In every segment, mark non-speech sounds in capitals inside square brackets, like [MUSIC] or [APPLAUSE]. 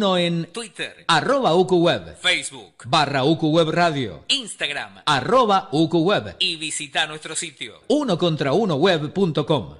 en Twitter, arroba UQWeb, Facebook, barra UQWeb Radio, Instagram arroba UQWeb, y visita nuestro sitio. uno contra uno web.com.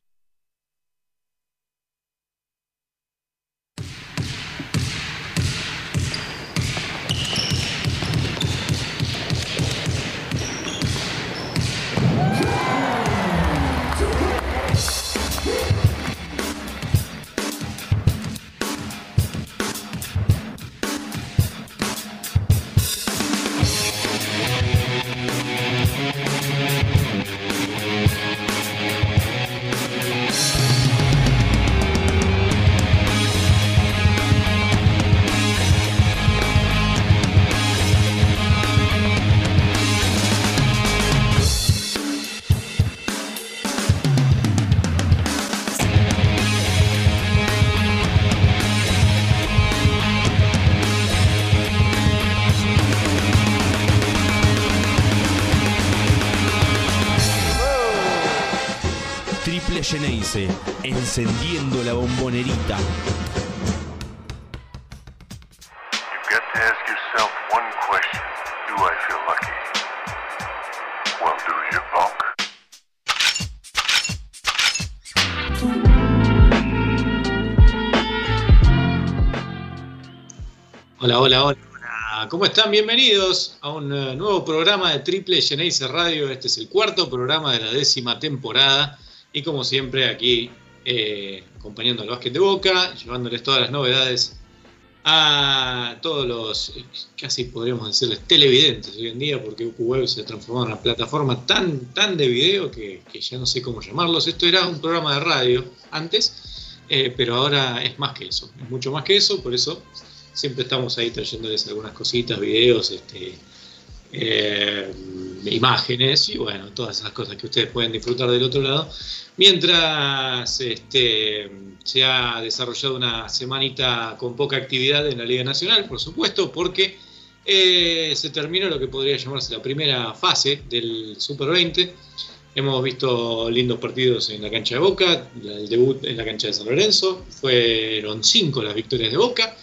Well, do you, punk? Hola, hola, hola. hola. ¿Cómo están? Bienvenidos a un eh, nuevo programa de Triple Geneise Radio. Este es el cuarto programa de la décima temporada. Y como siempre, aquí eh, acompañando al básquet de Boca, llevándoles todas las novedades a todos los, eh, casi podríamos decirles, televidentes hoy en día, porque UQWeb se ha transformado en una plataforma tan, tan de video que, que ya no sé cómo llamarlos. Esto era un programa de radio antes, eh, pero ahora es más que eso, es mucho más que eso, por eso siempre estamos ahí trayéndoles algunas cositas, videos, este, eh, imágenes y bueno, todas esas cosas que ustedes pueden disfrutar del otro lado. Mientras este, se ha desarrollado una semanita con poca actividad en la Liga Nacional, por supuesto, porque eh, se terminó lo que podría llamarse la primera fase del Super 20. Hemos visto lindos partidos en la cancha de Boca, el debut en la cancha de San Lorenzo, fueron cinco las victorias de Boca.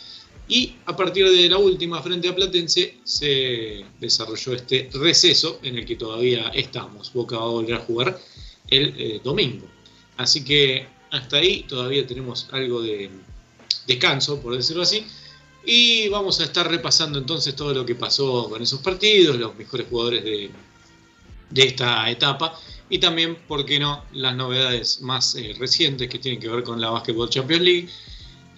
Y a partir de la última frente a Platense se desarrolló este receso en el que todavía estamos. Boca va a volver a jugar el eh, domingo. Así que hasta ahí todavía tenemos algo de descanso, por decirlo así. Y vamos a estar repasando entonces todo lo que pasó con esos partidos, los mejores jugadores de, esta etapa. Y también, ¿por qué no?, las novedades más eh, recientes que tienen que ver con la Basketball Champions League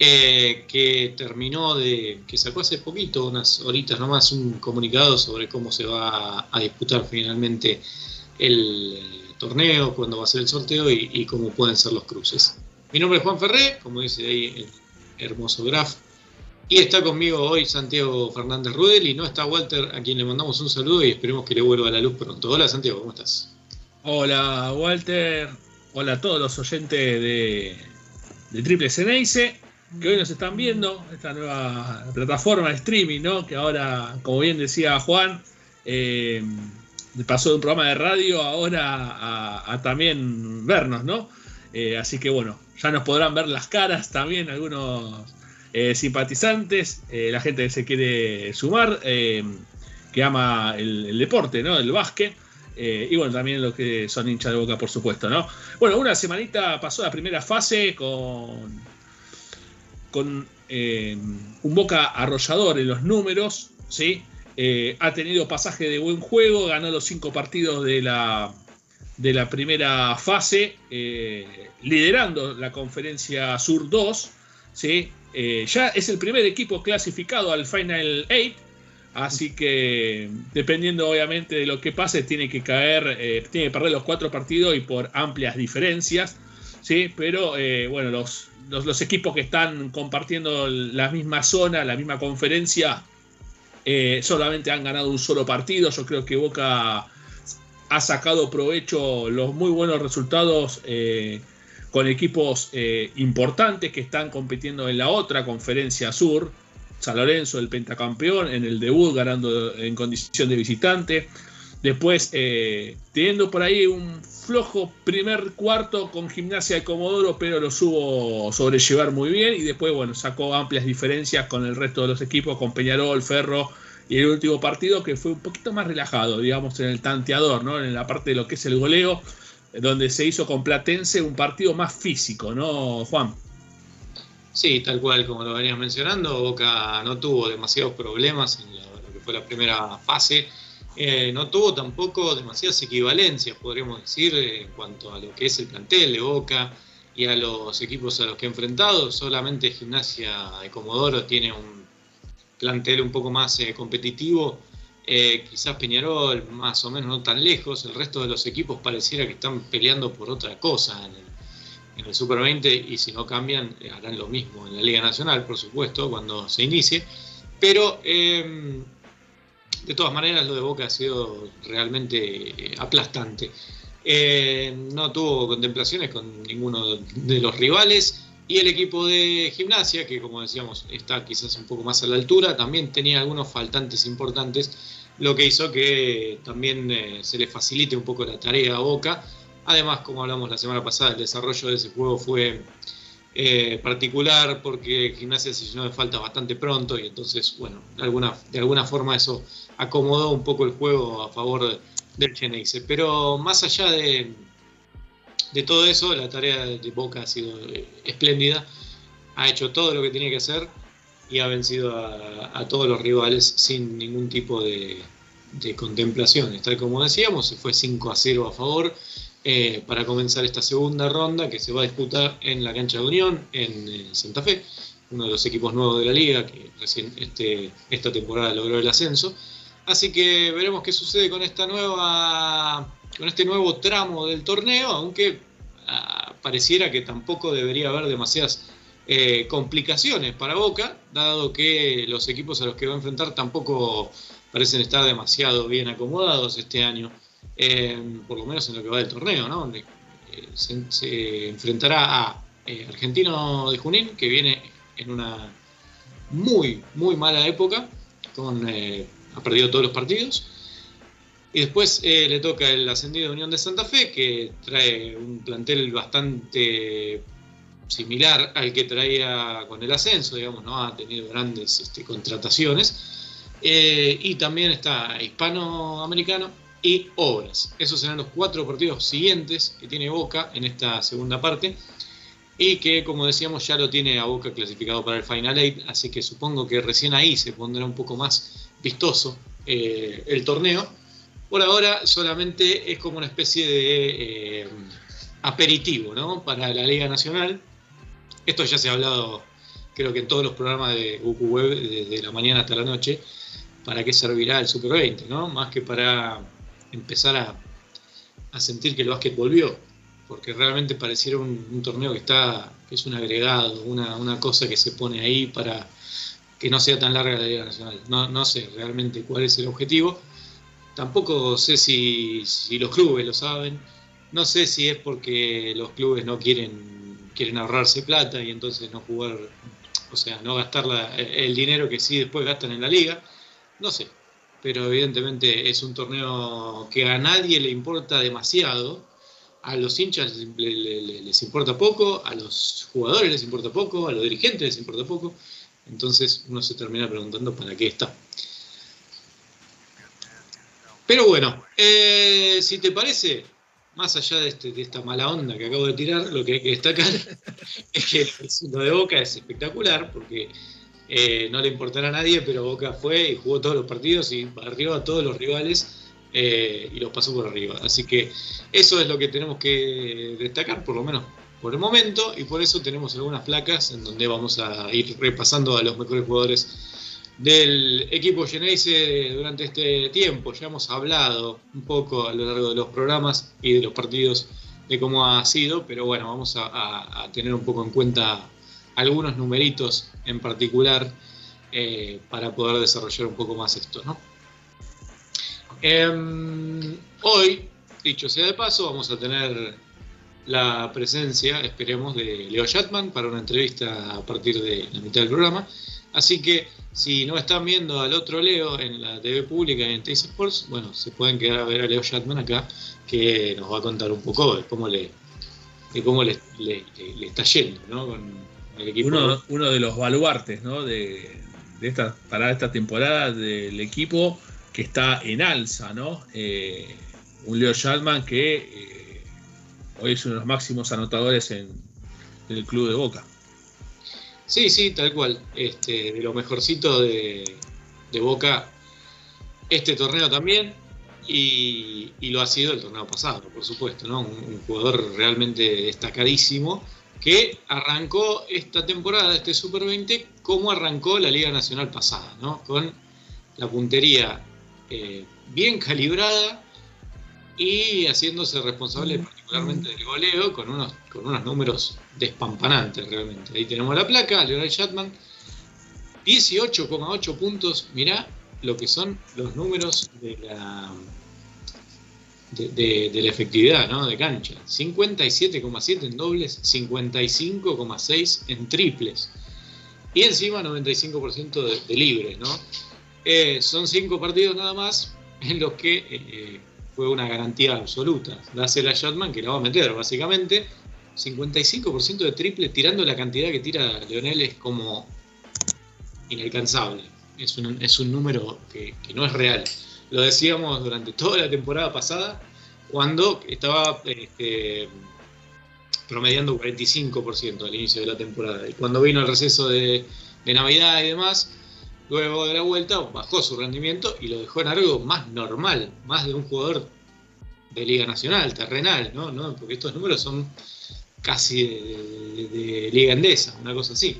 eh, que terminó de, que sacó hace poquito, unas horitas nomás, un comunicado sobre cómo se va a, disputar finalmente el torneo, cuándo va a ser el sorteo y, cómo pueden ser los cruces. Mi nombre es Juan Ferré, como dice ahí el hermoso graph, y está conmigo hoy Santiago Fernández Rudel y no está Walter, a quien le mandamos un saludo y esperemos que le vuelva a la luz pronto. Hola Santiago, ¿cómo estás? Hola Walter, hola a todos los oyentes de, de Triple Ceneice que hoy nos están viendo, esta nueva plataforma de streaming, ¿no? Que ahora, como bien decía Juan, eh, pasó de un programa de radio ahora a, también vernos, ¿no? Eh, así que bueno, ya nos podrán ver las caras también algunos eh, simpatizantes, la gente que se quiere sumar, que ama el, el, deporte, ¿no? El básquet. y bueno, también los que son hinchas de boca, por supuesto, ¿no? Bueno, una semanita pasó la primera fase con con eh, un Boca arrollador en los números, ¿sí? Eh, ha tenido pasaje de buen juego, ganó los cinco partidos de la, de la primera fase, eh, liderando la conferencia Sur 2, ¿sí? ya es el primer equipo clasificado al Final 8, así que dependiendo obviamente de lo que pase, tiene que caer, tiene que perder los cuatro partidos y por amplias diferencias, ¿sí? pero bueno, los los, equipos que están compartiendo la misma zona, la misma conferencia, eh, solamente han ganado un solo partido. Yo creo que Boca ha sacado provecho los muy buenos resultados eh, con equipos eh, importantes que están compitiendo en la otra conferencia sur. San Lorenzo, el pentacampeón, en el debut ganando en condición de visitante. Después, eh, teniendo por ahí un flojo primer cuarto con gimnasia de Comodoro, pero lo supo sobrellevar muy bien. Y después, bueno, sacó amplias diferencias con el resto de los equipos, con Peñarol, Ferro y el último partido que fue un poquito más relajado, digamos, en el tanteador, ¿no? En la parte de lo que es el goleo, donde se hizo con Platense un partido más físico, ¿no, Juan? Sí, tal cual como lo venías mencionando, Boca no tuvo demasiados problemas en lo que fue la primera fase. Eh, no tuvo tampoco demasiadas equivalencias, podríamos decir, en cuanto a lo que es el plantel de Boca y a los equipos a los que ha enfrentado. Solamente Gimnasia de Comodoro tiene un plantel un poco más eh, competitivo. Eh, quizás Peñarol más o menos no tan lejos. El resto de los equipos pareciera que están peleando por otra cosa en el, en el Super 20 y si no cambian harán lo mismo en la Liga Nacional, por supuesto, cuando se inicie. Pero de todas maneras, lo de Boca ha sido realmente eh, aplastante. Eh, no tuvo contemplaciones con ninguno de los rivales. Y el equipo de gimnasia, que como decíamos está quizás un poco más a la altura, también tenía algunos faltantes importantes, lo que hizo que también eh, se le facilite un poco la tarea a Boca. Además, como hablamos la semana pasada, el desarrollo de ese juego fue particular porque gimnasia se llenó de falta bastante pronto y entonces, bueno, alguna, de alguna forma eso acomodó un poco el juego a favor del Geneise. Pero más allá de, de todo eso, la tarea de Boca ha sido eh, espléndida. Ha hecho todo lo que tenía que hacer y ha vencido a, todos los rivales sin ningún tipo de, de, contemplaciones. Tal como decíamos, se fue 5 a 0 a favor eh, para comenzar esta segunda ronda que se va a disputar en la cancha de Unión, en eh, Santa Fe, uno de los equipos nuevos de la liga que recién este, esta temporada logró el ascenso. Así que veremos qué sucede con esta nueva. con este nuevo tramo del torneo, aunque ah, pareciera que tampoco debería haber demasiadas eh, complicaciones para Boca, dado que los equipos a los que va a enfrentar tampoco parecen estar demasiado bien acomodados este año, eh, por lo menos en lo que va del torneo, ¿no? Donde eh, se, enfrentará a Argentino de Junín, que viene en una muy, muy mala época, con ha perdido todos los partidos. Y después eh, le toca el ascendido de Unión de Santa Fe, que trae un plantel bastante similar al que traía con el ascenso, digamos, no ha tenido grandes este, contrataciones. Eh, y también está hispanoamericano y obras. Esos serán los cuatro partidos siguientes que tiene Boca en esta segunda parte. Y que, como decíamos, ya lo tiene a Boca clasificado para el Final Eight, así que supongo que recién ahí se pondrá un poco más vistoso eh, el torneo. Por ahora solamente es como una especie de eh, aperitivo ¿no? para la Liga Nacional. Esto ya se ha hablado creo que en todos los programas de Goku Web desde la mañana hasta la noche, para qué servirá el Super 20, ¿no? Más que para empezar a, sentir que el básquet volvió, porque realmente pareciera un, torneo que está, que es un agregado, una, una, cosa que se pone ahí para, que no sea tan larga la Liga Nacional. No, no sé realmente cuál es el objetivo. Tampoco sé si, los clubes lo saben. No sé si es porque los clubes no quieren, quieren ahorrarse plata y entonces no jugar, o sea, no gastar el dinero que sí después gastan en la liga. No sé. Pero evidentemente es un torneo que a nadie le importa demasiado. A los hinchas les importa poco, a los jugadores les importa poco, a los dirigentes les importa poco. Entonces uno se termina preguntando para qué está. Pero bueno, eh, si te parece, más allá este, de, esta mala onda que acabo de tirar, lo que hay que destacar [LAUGHS] es que lo de Boca es espectacular porque eh, no le importará a nadie, pero Boca fue y jugó todos los partidos y barrió a todos los rivales eh, y los pasó por arriba. Así que eso es lo que tenemos que destacar, por lo menos por el momento y por eso tenemos algunas placas en donde vamos a ir repasando a los mejores jugadores del equipo Geneise durante este tiempo. Ya hemos hablado un poco a lo largo de los programas y de los partidos de cómo ha sido, pero bueno, vamos a, tener un poco en cuenta algunos numeritos en particular eh, para poder desarrollar un poco más esto. ¿no? Em, hoy, dicho sea de paso, vamos a tener la presencia, esperemos, de Leo Shatman para una entrevista a partir de la mitad del programa. Así que Si no están viendo al otro Leo en la TV pública en Tays Sports, bueno, se pueden quedar a ver a Leo Shatman acá, que nos va a contar un poco de cómo le, de cómo le, le- le está yendo, ¿no? Con el equipo. Uno, uno de los baluartes ¿no? de, de esta, para esta temporada del equipo que está en alza, ¿no? Eh, un Leo Shatman que eh, hoy es uno de los máximos anotadores en, el club de Boca. Sí, sí, tal cual. Este, de lo mejorcito de, Boca este torneo también. Y, lo ha sido el torneo pasado, por supuesto, ¿no? Un, un jugador realmente destacadísimo que arrancó esta temporada, este Super 20, como arrancó la Liga Nacional pasada, ¿no? Con la puntería eh, bien calibrada y haciéndose responsable particularmente del goleo con unos, con unos números despampanantes realmente. Ahí tenemos la placa, Leonard Shatman, 18,8 puntos. Mirá lo que son los números de la, de, de- de la efectividad ¿no? de cancha. 57,7 en dobles, 55,6 en triples. Y encima 95% de, de libres, ¿no? Eh, son cinco partidos nada más en los que eh, fue una garantía absoluta. Dásela a Shatman que la va a meter, básicamente. 55% de triple tirando la cantidad que tira Leonel es como inalcanzable. Es un, es un número que, no es real. Lo decíamos durante toda la temporada pasada, cuando estaba este, promediando 45% al inicio de la temporada. Y cuando vino el receso de Navidad y demás, luego de la vuelta bajó su rendimiento y lo dejó en algo más normal, más de un jugador de Liga Nacional, terrenal, ¿no? ¿No? Porque estos números son casi de, Liga Endesa, una cosa así.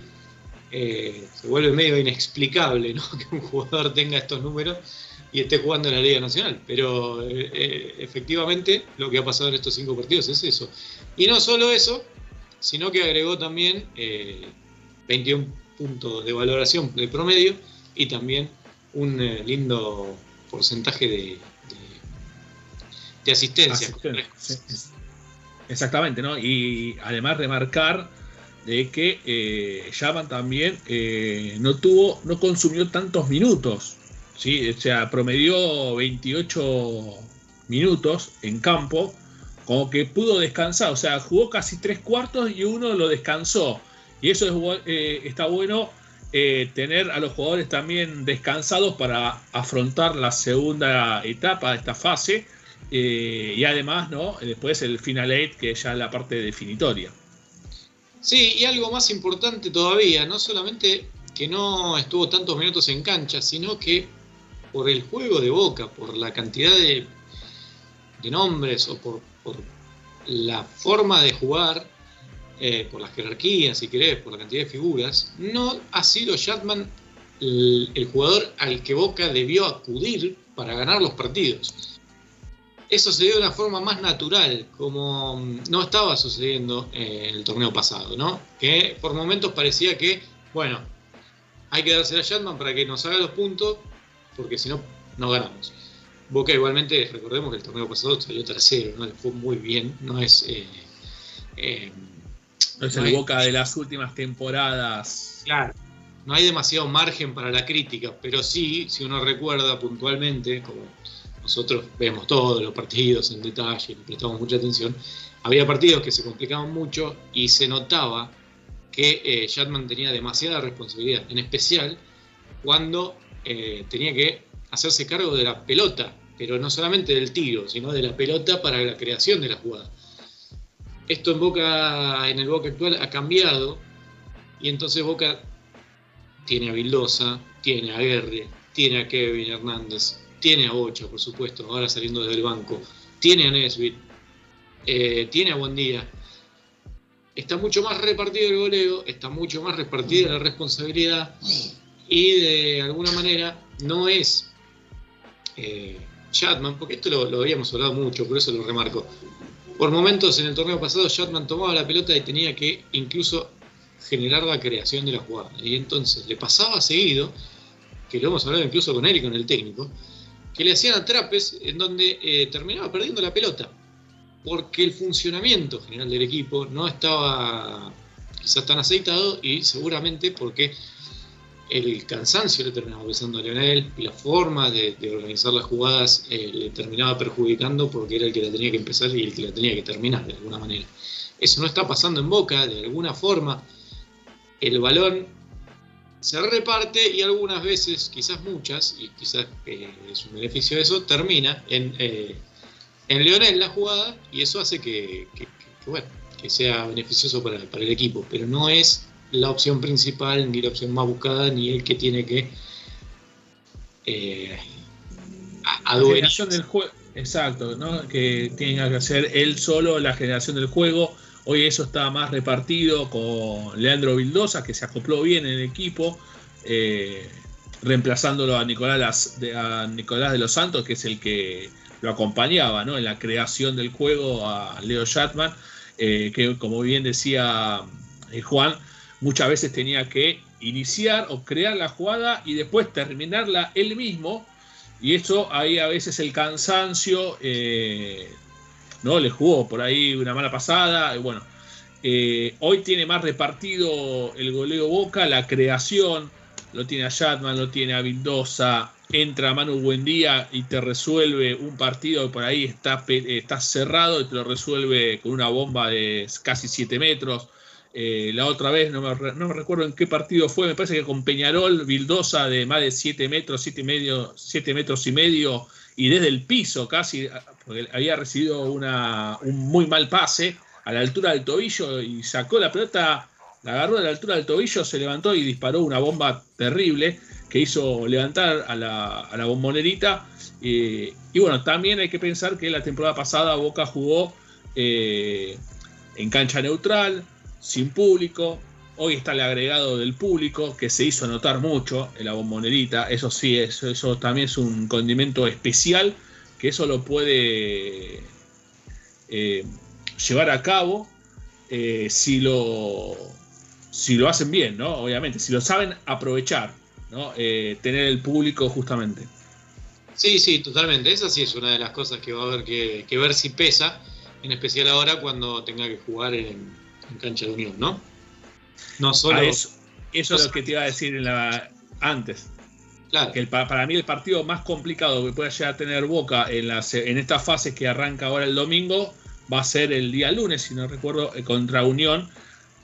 Eh, se vuelve medio inexplicable ¿no? [LAUGHS] que un jugador tenga estos números y esté jugando en la Liga Nacional. Pero eh, eh, efectivamente lo que ha pasado en estos cinco partidos es eso. Y no solo eso, sino que agregó también eh, 21 puntos de valoración de promedio y también un eh, lindo porcentaje de, de, de asistencia. Sí, Exactamente, ¿no? Y además remarcar de que eh, Yaman también eh, no tuvo, no consumió tantos minutos, ¿sí? O sea, promedió 28 minutos en campo, como que pudo descansar, o sea, jugó casi tres cuartos y uno lo descansó. Y eso es, eh, está bueno eh, tener a los jugadores también descansados para afrontar la segunda etapa de esta fase. eh, y además, ¿no? Después el Final Eight, que es ya la parte definitoria. Sí, y algo más importante todavía, no solamente que no estuvo tantos minutos en cancha, sino que por el juego de boca, por la cantidad de, de nombres o por, por la forma de jugar, eh, por las jerarquías, si querés, por la cantidad de figuras, no ha sido Shatman el, jugador al que Boca debió acudir para ganar los partidos. Eso se dio de una forma más natural, como mm, no estaba sucediendo en el torneo pasado, ¿no? Que por momentos parecía que, bueno, hay que dársela a Shatman para que nos haga los puntos, porque si no, no ganamos. Boca igualmente, recordemos que el torneo pasado salió tercero, ¿no? Le fue muy bien, no es... eh, eh, No es No el hay- Boca de las últimas temporadas. Claro. No hay demasiado margen para la crítica, pero sí, si uno recuerda puntualmente, como nosotros vemos todos los partidos en detalle, le prestamos mucha atención, había partidos que se complicaban mucho y se notaba que eh, Shatman tenía demasiada responsabilidad, en especial cuando eh, tenía que hacerse cargo de la pelota, pero no solamente del tiro, sino de la pelota para la creación de la jugada. Esto en Boca, en el Boca actual ha cambiado y entonces Boca tiene a Vildosa, tiene a Guerre, tiene a Kevin Hernández, tiene a Bocha, por supuesto, ahora saliendo desde el banco, tiene a Nesbitt, eh, tiene a Buendía. Está mucho más repartido el goleo, está mucho más repartida la responsabilidad y de alguna manera no es eh, Shatman, porque esto lo, lo habíamos hablado mucho, por eso lo remarco. Por momentos en el torneo pasado Shatman tomaba la pelota y tenía que incluso generar la creación de la jugada. Y entonces le pasaba seguido, que lo hemos hablado incluso con él y con el técnico, que le hacían atrapes en donde eh, terminaba perdiendo la pelota. Porque el funcionamiento general del equipo no estaba quizás tan aceitado y seguramente porque el cansancio le terminaba pesando a Leonel y la forma de, organizar las jugadas eh, le terminaba perjudicando porque era el que la tenía que empezar y el que la tenía que terminar de alguna manera. Eso no está pasando en Boca, de alguna forma el balón se reparte y algunas veces, quizás muchas, y quizás eh, es un beneficio de eso, termina en, eh, en Leonel la jugada y eso hace que, que- sea beneficioso para el equipo, pero no es la opción principal, ni la opción más buscada, ni el que tiene que eh, adueñarse. generación del juego, exacto, ¿no? que tenga que hacer él solo la generación del juego. Hoy eso está más repartido con Leandro Vildosa, que se acopló bien en el equipo, eh, reemplazándolo a Nicolás, de, a Nicolás de los Santos, que es el que lo acompañaba ¿no? en la creación del juego, a Leo Shatman, eh, que como bien decía eh, Juan, muchas veces tenía que iniciar o crear la jugada y después terminarla él mismo. Y eso ahí a veces el cansancio eh, no le jugó por ahí una mala pasada. Y bueno, eh, hoy tiene más repartido el goleo Boca, la creación. Lo tiene a Shatman, lo tiene a Vildosa. Entra Manu Buendía y te resuelve un partido que por ahí está, está cerrado y te lo resuelve con una bomba de casi 7 metros. Eh, la otra vez, no me, recuerdo en qué partido fue, me parece que con Peñarol, Vildosa de más de 7 metros, 7 y medio, 7 metros y medio, y desde el piso casi, porque había recibido una, un muy mal pase a la altura del tobillo y sacó la pelota, la agarró a la altura del tobillo, se levantó y disparó una bomba terrible que hizo levantar a la, a la bombonerita. eh, y bueno, también hay que pensar que la temporada pasada Boca jugó eh, en cancha neutral, sin público. Hoy está el agregado del público que se hizo notar mucho en la bombonerita. Eso sí, eso, eso también es un condimento especial que eso lo puede eh, llevar a cabo eh, si, lo, si lo hacen bien, ¿no? Obviamente, si lo saben aprovechar, ¿no? Eh, tener el público justamente. Sí, sí, totalmente. Esa sí es una de las cosas que va a haber que, que ver si pesa, en especial ahora cuando tenga que jugar en, en cancha de unión, ¿no? No solo. Ah, eso, eso es lo que te iba a decir en la, antes. claro, que el pa- para mí el partido más complicado que pueda llegar a tener Boca en, las, en esta fase que arranca ahora el domingo va a ser el día lunes, si no recuerdo, eh, contra Unión.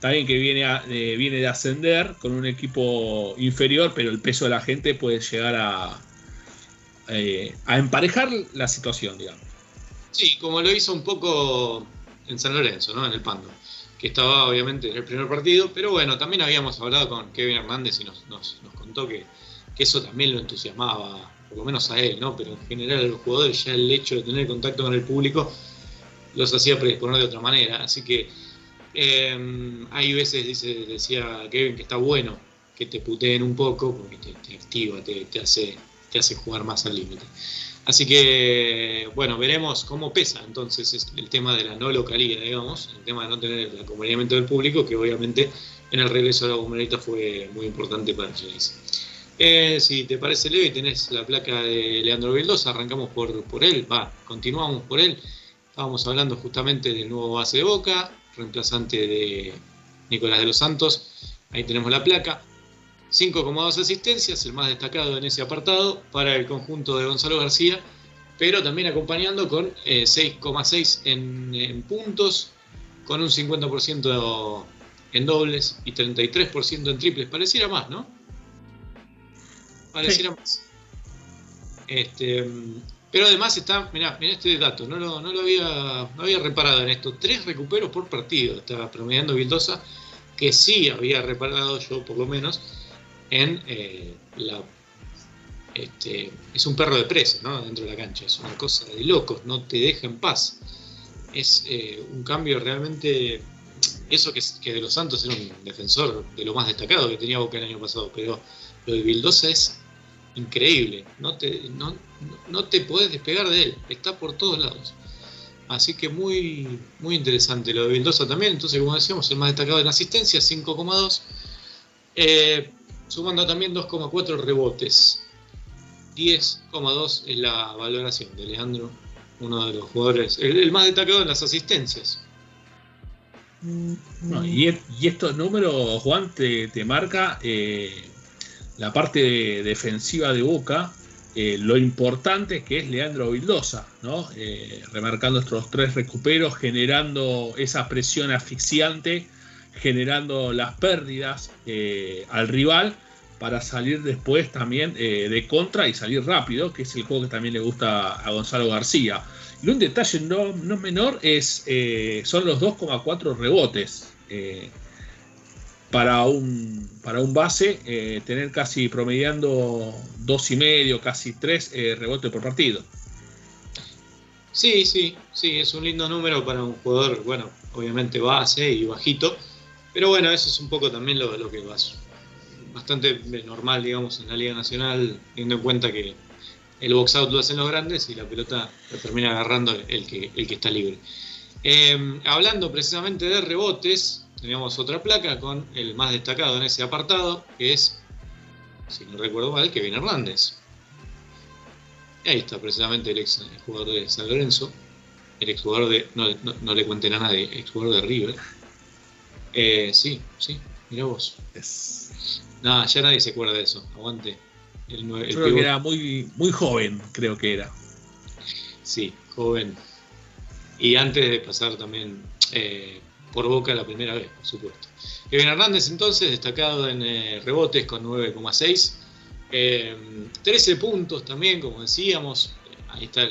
También que viene, a- eh, viene de ascender con un equipo inferior, pero el peso de la gente puede llegar a, eh, a emparejar la situación, digamos. Sí, como lo hizo un poco en San Lorenzo, ¿no? En el Pando, estaba obviamente en el primer partido, pero bueno, también habíamos hablado con Kevin Hernández y nos, nos- contó que, que eso también lo entusiasmaba, por lo menos a él, ¿no? Pero en general a los jugadores ya el hecho de tener contacto con el público los hacía predisponer de otra manera, así que eh, hay veces, dice, decía Kevin, que está bueno que te puteen un poco, porque te, te activa, te, te hace, te hace jugar más al límite. Así que, bueno, veremos cómo pesa entonces es el tema de la no localía, digamos, el tema de no tener el acompañamiento del público, que obviamente en el regreso a la bomberita fue muy importante para Genesis. Eh, si te parece, Levi, tenés la placa de Leandro Vildosa, arrancamos por, por él, va, continuamos por él. Estábamos hablando justamente del nuevo base de Boca, reemplazante de Nicolás de los Santos. Ahí tenemos la placa. 5,2 asistencias, el más destacado en ese apartado para el conjunto de Gonzalo García, pero también acompañando con eh, 6,6 en, en puntos, con un 50% en dobles y 33% en triples. Pareciera más, ¿no? Pareciera más. Este, pero además está, mirá, mirá este dato, no lo, no lo había, no había reparado en esto. Tres recuperos por partido, estaba promediando Vildosa, que sí había reparado yo por lo menos en eh, la este, es un perro de presa ¿no? dentro de la cancha, es una cosa de locos, no te deja en paz. Es eh, un cambio realmente, eso que, que de los Santos era un defensor de lo más destacado que tenía Boca el año pasado, pero lo de Vildosa es increíble, no te, no, no te podés despegar de él, está por todos lados. Así que muy, muy interesante lo de Vildosa también, entonces como decíamos, el más destacado en asistencia, 5,2. Eh, sumando también 2,4 rebotes. 10,2 es la valoración de Leandro, uno de los jugadores, el, el más destacado en las asistencias. No, y, e- y estos números, Juan, te, te marca eh, la parte defensiva de Boca, eh, lo importante que es Leandro Vildosa, ¿no? Eh, remarcando estos tres recuperos, generando esa presión asfixiante, generando las pérdidas eh, al rival para salir después también de contra y salir rápido, que es el juego que también le gusta a Gonzalo García. Y un detalle no, no menor es son los 2,4 rebotes para un, para un base eh, tener casi promediando dos y medio, casi tres eh, rebotes por partido. Sí, sí, sí, es un lindo número para un jugador, bueno, obviamente base y bajito, pero bueno, eso es un poco también lo, lo que va bastante normal, digamos, en la Liga Nacional, teniendo en cuenta que el box out lo hacen los grandes y la pelota la termina agarrando el que, el que está libre. Eh, hablando precisamente de rebotes, teníamos otra placa con el más destacado en ese apartado, que es, si no recuerdo mal, Kevin Hernández. ahí está precisamente el ex jugador de San Lorenzo, el ex jugador de, no, le cuenten a nadie, ex jugador de River. Eh, sí, sí, mira vos. Nada, ya nadie se acuerda de eso, aguante. El, creo que era muy, muy joven, creo que era. Sí, joven. Y antes de pasar también eh, por Boca la primera vez, por supuesto. Kevin Hernández entonces, destacado en eh, rebotes con 9,6. 13 eh, puntos también, como decíamos. Ahí está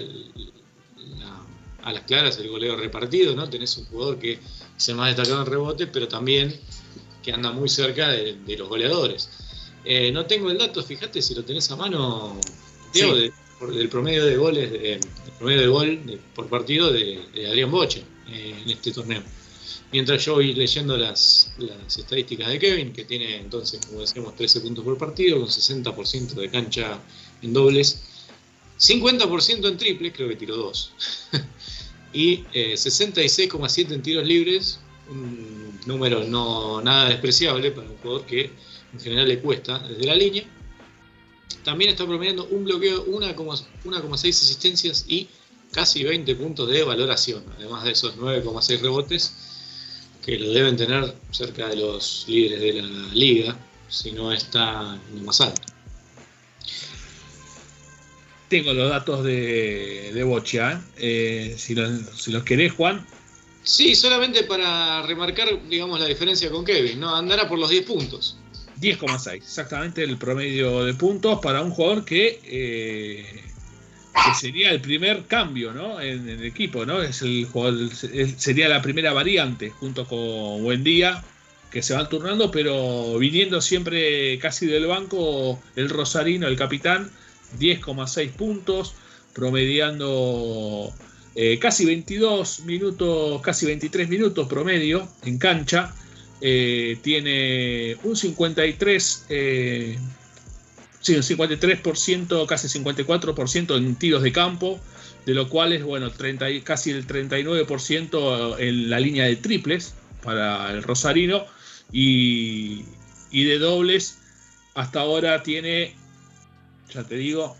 a las claras el goleo repartido, ¿no? Tenés un jugador que es el más destacado en rebotes, pero también que anda muy cerca de, los goleadores. Eh, no tengo el dato, fíjate si lo tenés a mano, Diego, del promedio de goles, de, promedio de gol por partido de, Adrián Boche en este torneo. Mientras yo voy leyendo las, estadísticas de Kevin, que tiene entonces, como decíamos, 13 puntos por partido, con 60% de cancha en dobles, 50% en triples, creo que tiró dos, [LAUGHS] y 66,7 eh, en tiros libres, un número no nada despreciable para un jugador que en general le cuesta desde la línea. También está promediando un bloqueo, 1,6 asistencias y casi 20 puntos de valoración, además de esos 9,6 rebotes que lo deben tener cerca de los líderes de la liga, si no está en lo más alto. Tengo los datos de, de Bocha, ¿eh? si, los, si los querés, Juan. Sí, solamente para remarcar, digamos, la diferencia con Kevin, ¿no? Andará por los 10 puntos. 10,6, exactamente el promedio de puntos para un jugador que eh, sería el primer cambio ¿no? en, el equipo, ¿no? Es el, sería la primera variante junto con Buendía, que se van turnando, pero viniendo siempre casi del banco el Rosarino, el capitán, 10,6 puntos, promediando eh, casi 22 minutos, casi 23 minutos promedio en cancha. Eh, tiene un 53 Sí, un 53%, casi 54% en tiros de campo, de lo cual es, bueno, 30, casi el 39% en la línea de triples para el Rosarino y, y de dobles hasta ahora tiene, ya te digo,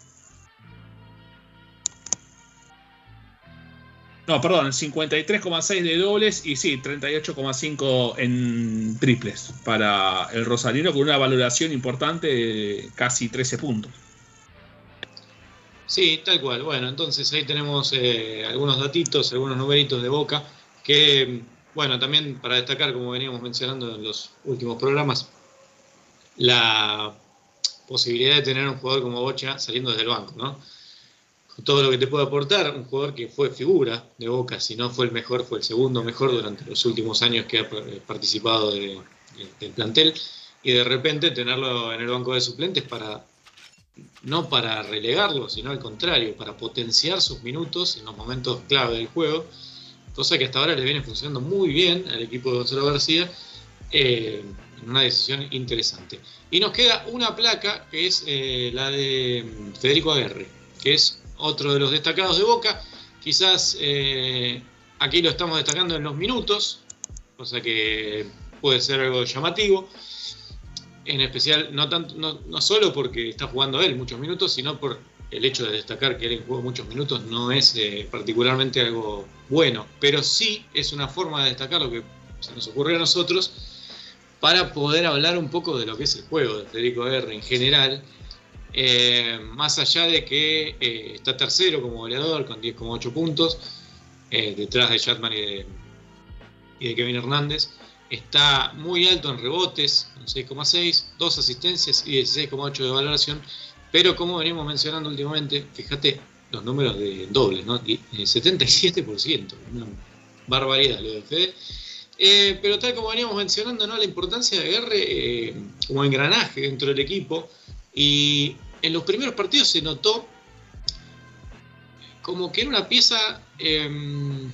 No, perdón, 53,6 de dobles y sí, 38,5 en triples para el Rosarino con una valoración importante de casi 13 puntos. Sí, tal cual. Bueno, entonces ahí tenemos eh, algunos datitos, algunos numeritos de Boca que, bueno, también para destacar, como veníamos mencionando en los últimos programas, la posibilidad de tener un jugador como Bocha saliendo desde el banco, ¿no? Todo lo que te puede aportar, un jugador que fue figura de Boca, si no fue el mejor, fue el segundo mejor durante los últimos años que ha participado del plantel, y de repente tenerlo en el banco de suplentes para, no para relegarlo, sino al contrario, para potenciar sus minutos en los momentos clave del juego, cosa que hasta ahora le viene funcionando muy bien al equipo de Gonzalo García, eh, en una decisión interesante. Y nos queda una placa que es eh, la de Federico Aguerre, que es otro de los destacados de Boca. Quizás eh, aquí lo estamos destacando en los minutos, cosa que puede ser algo llamativo. En especial, no, tanto, no, solo porque está jugando él muchos minutos, sino por el hecho de destacar que él jugó muchos minutos no es eh, particularmente algo bueno, pero sí es una forma de destacar lo que se nos ocurre a nosotros para poder hablar un poco de lo que es el juego de Federico R en general. Eh, más allá de que eh, está tercero como goleador con 10,8 puntos, eh, detrás de Chatman y de, Kevin Hernández. Está muy alto en rebotes, con 6,6, dos asistencias y 16,8 de valoración. Pero como venimos mencionando últimamente, fíjate los números de dobles, ¿no? Y, eh, 77%, una barbaridad lo de Fede. Pero tal como veníamos mencionando, ¿no? la importancia de Guerre como engranaje dentro del equipo. Y en los primeros partidos se notó como que era una pieza em,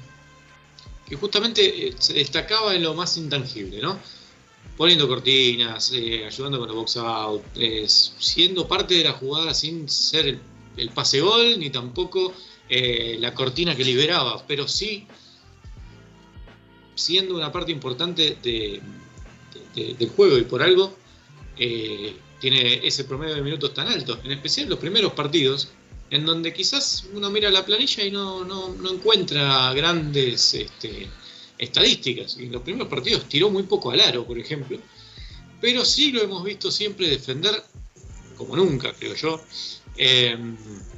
que justamente eh, se destacaba en lo más intangible, ¿no? Poniendo cortinas, eh, ayudando con los box out, eh, siendo parte de la jugada sin ser el, el pase gol ni tampoco la cortina que liberaba, pero sí siendo una parte importante de- de- de- del juego y por algo tiene ese promedio de minutos tan alto, en especial los primeros partidos, en donde quizás uno mira la planilla y no, no- no encuentra grandes este, estadísticas. En los primeros partidos tiró muy poco al aro, por ejemplo, pero sí lo hemos visto siempre defender como nunca, creo yo. Eh,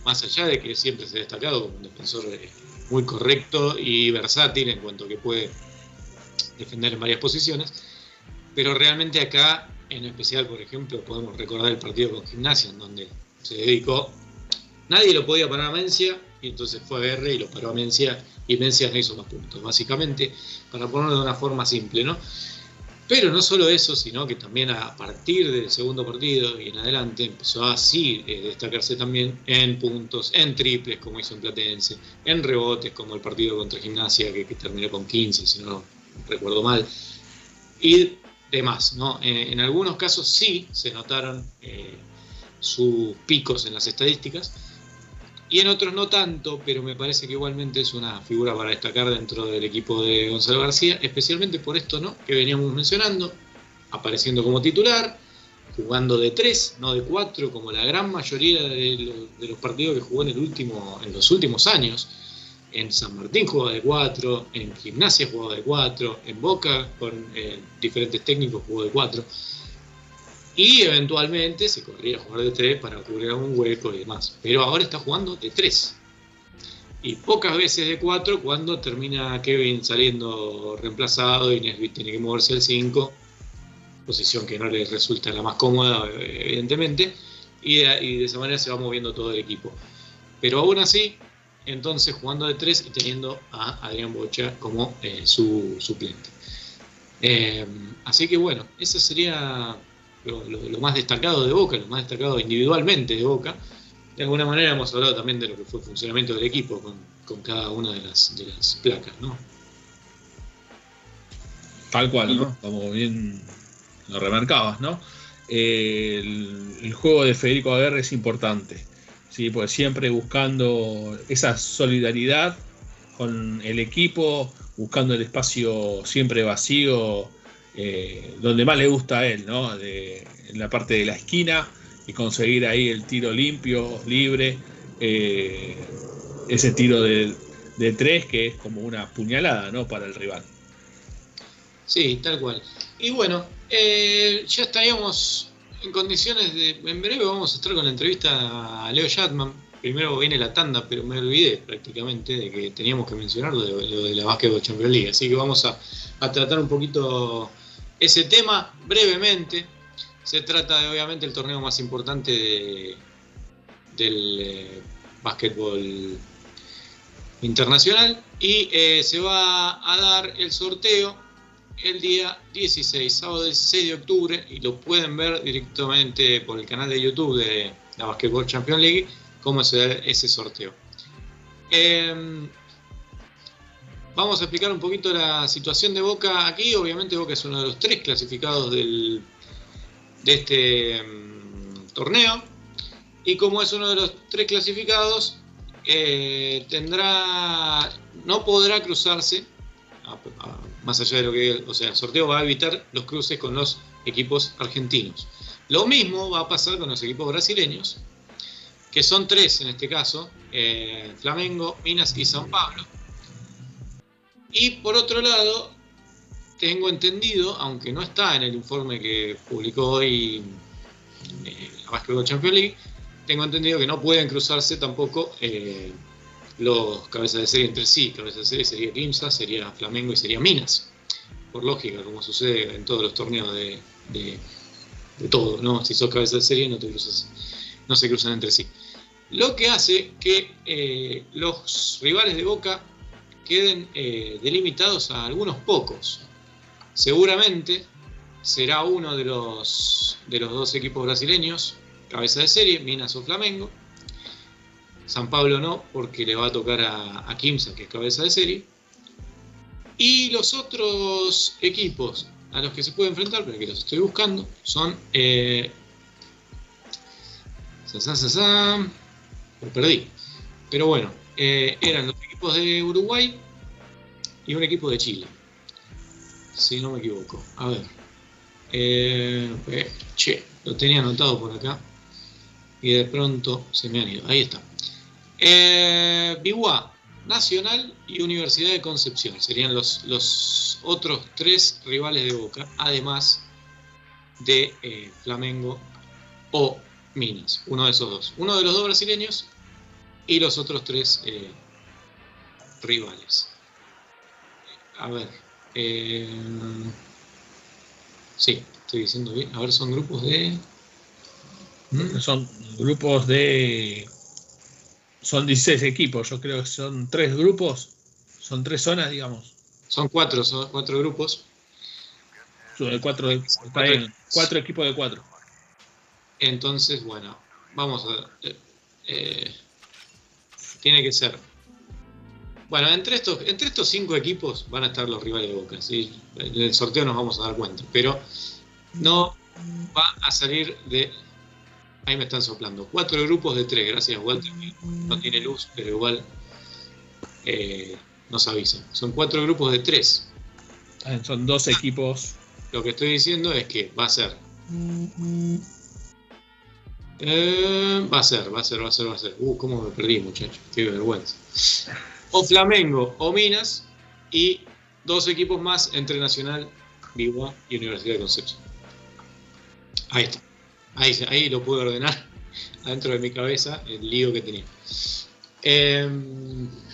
más allá de que siempre se ha destacado como un defensor eh, muy correcto y versátil en cuanto que puede defender en varias posiciones, pero realmente acá, en especial, por ejemplo, podemos recordar el partido con Gimnasia, en donde se dedicó, nadie lo podía parar a Mencia, y entonces fue a Guerre y lo paró a Mencia, y Mencia no hizo más puntos, básicamente, para ponerlo de una forma simple, ¿no? Pero no solo eso, sino que también a partir del segundo partido y en adelante empezó a así eh, destacarse también en puntos, en triples, como hizo en Platense, en rebotes, como el partido contra Gimnasia, que, que terminó con 15, si no recuerdo mal, y demás, ¿no? Eh, en algunos casos sí se notaron eh, sus picos en las estadísticas, y en otros no tanto, pero me parece que igualmente es una figura para destacar dentro del equipo de Gonzalo García, especialmente por esto ¿no? que veníamos mencionando, apareciendo como titular, jugando de 3, no de 4, como la gran mayoría de los, de los partidos que jugó en, el último, en los últimos años. En San Martín jugaba de 4, en Gimnasia jugaba de 4, en Boca con eh, diferentes técnicos jugó de 4. Y eventualmente se corría a jugar de 3 para cubrir algún hueco y demás. Pero ahora está jugando de 3. Y pocas veces de 4 cuando termina Kevin saliendo reemplazado y Nesbitt tiene que moverse al 5. Posición que no le resulta la más cómoda, evidentemente. Y de, y de esa manera se va moviendo todo el equipo. Pero aún así, entonces jugando de 3 y teniendo a Adrián Bocha como eh, su suplente. Eh, así que bueno, ese sería lo, lo- lo más destacado de Boca, lo más destacado individualmente de Boca. De alguna manera hemos hablado también de lo que fue el funcionamiento del equipo con, con cada una de las, de las placas, ¿no? Tal cual, ¿no? Como bien lo remarcabas, ¿no? Eh, el, el juego de Federico Aguirre es importante, ¿sí? Pues siempre buscando esa solidaridad con el equipo, buscando el espacio siempre vacío, eh, donde más le gusta a él, ¿no? De, en la parte de la esquina y conseguir ahí el tiro limpio, libre, eh, ese tiro de, de tres que es como una puñalada, ¿no? Para el rival. Sí, tal cual. Y bueno, eh, ya estaríamos en condiciones de. En breve vamos a estar con la entrevista a Leo Shatman. Primero viene la tanda, pero me olvidé prácticamente de que teníamos que mencionar lo de, lo de la Basketball Champions League. Así que vamos a, a tratar un poquito ese tema brevemente. Se trata de, obviamente, el torneo más importante de- del eh, básquetbol internacional y eh, se va a dar el sorteo el día 16, sábado 16 de octubre, y lo pueden ver directamente por el canal de YouTube de la Basketball Champions League, cómo se da ese sorteo. Em, vamos a explicar un poquito la situación de Boca aquí. Obviamente Boca es uno de los tres clasificados del, de este em, torneo. Y como es uno de los tres clasificados, eh, tendrá, no podrá cruzarse a- más allá de lo que, o sea, el sorteo va a evitar los cruces con los equipos argentinos. Lo mismo va a pasar con los equipos brasileños, que son tres en este caso, eh, Flamengo, Minas y San Pablo. Y por otro lado, tengo entendido, aunque no está en el informe que publicó hoy eh, la Basketball Champions League, tengo entendido que no pueden cruzarse tampoco eh, los cabezas de serie entre sí. Cabezas de serie sería Quimsa, sería Flamengo y sería Minas. Por lógica, como sucede en todos los torneos de, de, todo, ¿no? Si sos cabeza de serie no se cruzan entre sí. Lo que hace que eh, los rivales de Boca queden eh, delimitados a algunos pocos. Seguramente será uno de los, de los dos equipos brasileños, cabeza de serie, Minas o Flamengo. San Pablo no, porque le va a tocar a, a Kimsa, que es cabeza de serie. Y los otros equipos a los que se puede enfrentar, pero que los estoy buscando, son. Eh, lo perdí. Pero bueno, eh, eran los equipos de Uruguay y un equipo de Chile. Si no me equivoco. A ver. Eh, eh, che, lo tenía anotado por acá. Y de pronto se me han ido. Ahí está. Eh, Nacional y Universidad de Concepción. Serían los, los otros tres rivales de Boca. Además de eh, Flamengo o Minas. Uno de esos dos. Uno de los dos brasileños y los otros tres eh, rivales. A ver. eh, sí, estoy diciendo bien. A ver, son grupos de. ¿Mm? Son grupos de. Son 16 equipos, yo creo que son tres grupos, son tres zonas, digamos. Son cuatro, son cuatro grupos. Cuatro, cuatro equipos de cuatro. Entonces, bueno, vamos a. eh, eh, tiene que ser. Bueno, entre estos, entre estos cinco equipos van a estar los rivales de Boca. ¿sí? En el sorteo nos vamos a dar cuenta. Pero no va a salir de. Ahí me están soplando. Cuatro grupos de tres. Gracias, Walter. No tiene luz, pero igual eh, nos avisan. Son cuatro grupos de tres. Ah, Son dos equipos. Lo que estoy diciendo es que va a ser. Eh, va a ser, va a ser, va a ser, va a ser. Uh, cómo me perdí, muchachos. Qué vergüenza. O Flamengo o Minas y dos equipos más entre Nacional, Biguá y Universidad de Concepción. Ahí está. Ahí, ahí lo pude ordenar [LAUGHS] adentro de mi cabeza el lío que tenía. Eh,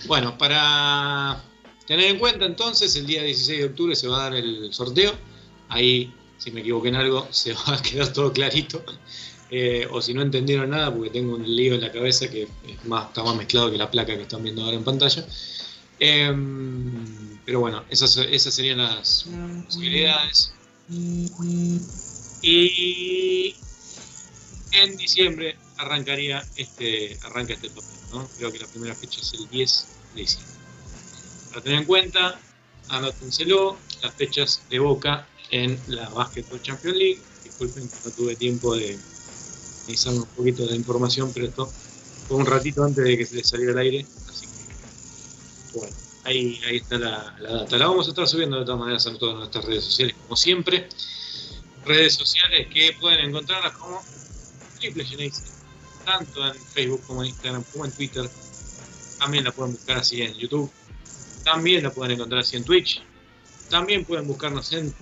bueno, para tener en cuenta entonces, el día 16 de octubre se va a dar el sorteo. Ahí, si me equivoqué en algo, [LAUGHS] se va a quedar todo clarito. Eh, o si no entendieron nada, porque tengo un lío en la cabeza que es más, está más mezclado que la placa que están viendo ahora en pantalla. Eh, pero bueno, esas, esas serían las posibilidades. Y en diciembre arrancaría este, arranca este torneo, ¿no? Creo que la primera fecha es el 10 de diciembre. Para tener en cuenta, anótenselo, las fechas de Boca en la Basketball Champions League. Disculpen que no tuve tiempo de analizar un poquito de información, pero esto fue un ratito antes de que se les saliera al aire, así que bueno, ahí, ahí está la, la data. La vamos a estar subiendo de todas maneras a todas nuestras redes sociales, como siempre. Redes sociales que pueden encontrarlas como Triple Genesis, tanto en Facebook como en Instagram, como en Twitter. También la pueden buscar así en YouTube. También la pueden encontrar así en Twitch. También pueden buscarnos en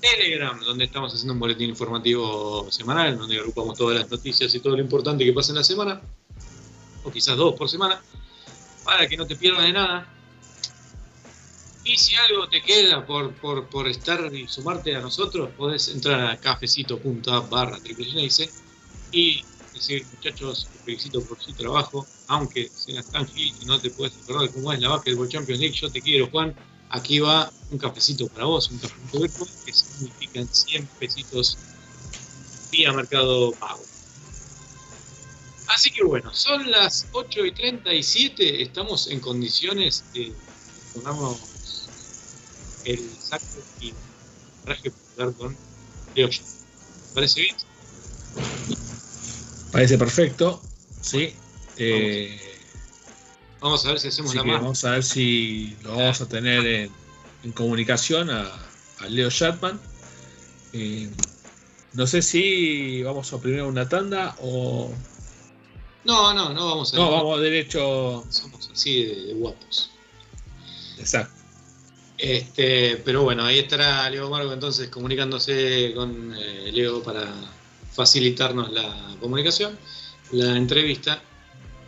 Telegram, donde estamos haciendo un boletín informativo semanal, donde agrupamos todas las noticias y todo lo importante que pasa en la semana, o quizás dos por semana, para que no te pierdas de nada. Y si algo te queda por, por, estar y sumarte a nosotros, podés entrar a cafecito.app barra triple y decir, muchachos, felicito por su trabajo, aunque seas tan gil y no te puedes acordar cómo es la Basketball Champions League, yo te quiero, Juan. Aquí va un cafecito para vos, un cafecito virtual, que significan 100 pesitos vía Mercado Pago. Así que bueno, son las 8 y 37, estamos en condiciones de ponernos el saco y traje para hablar con Leo. ¿Parece bien? Parece perfecto. Sí. Eh, Vamos a ver si hacemos la más. vamos a ver si lo vamos a tener en, en comunicación a, a Leo Shatman. Eh, no sé si vamos a primero una tanda o. No, no, no vamos a No, vamos derecho. Somos así de, de guapos. Exacto. Este, pero bueno, ahí estará Leo Marco entonces comunicándose con eh, Leo para facilitarnos la comunicación, la entrevista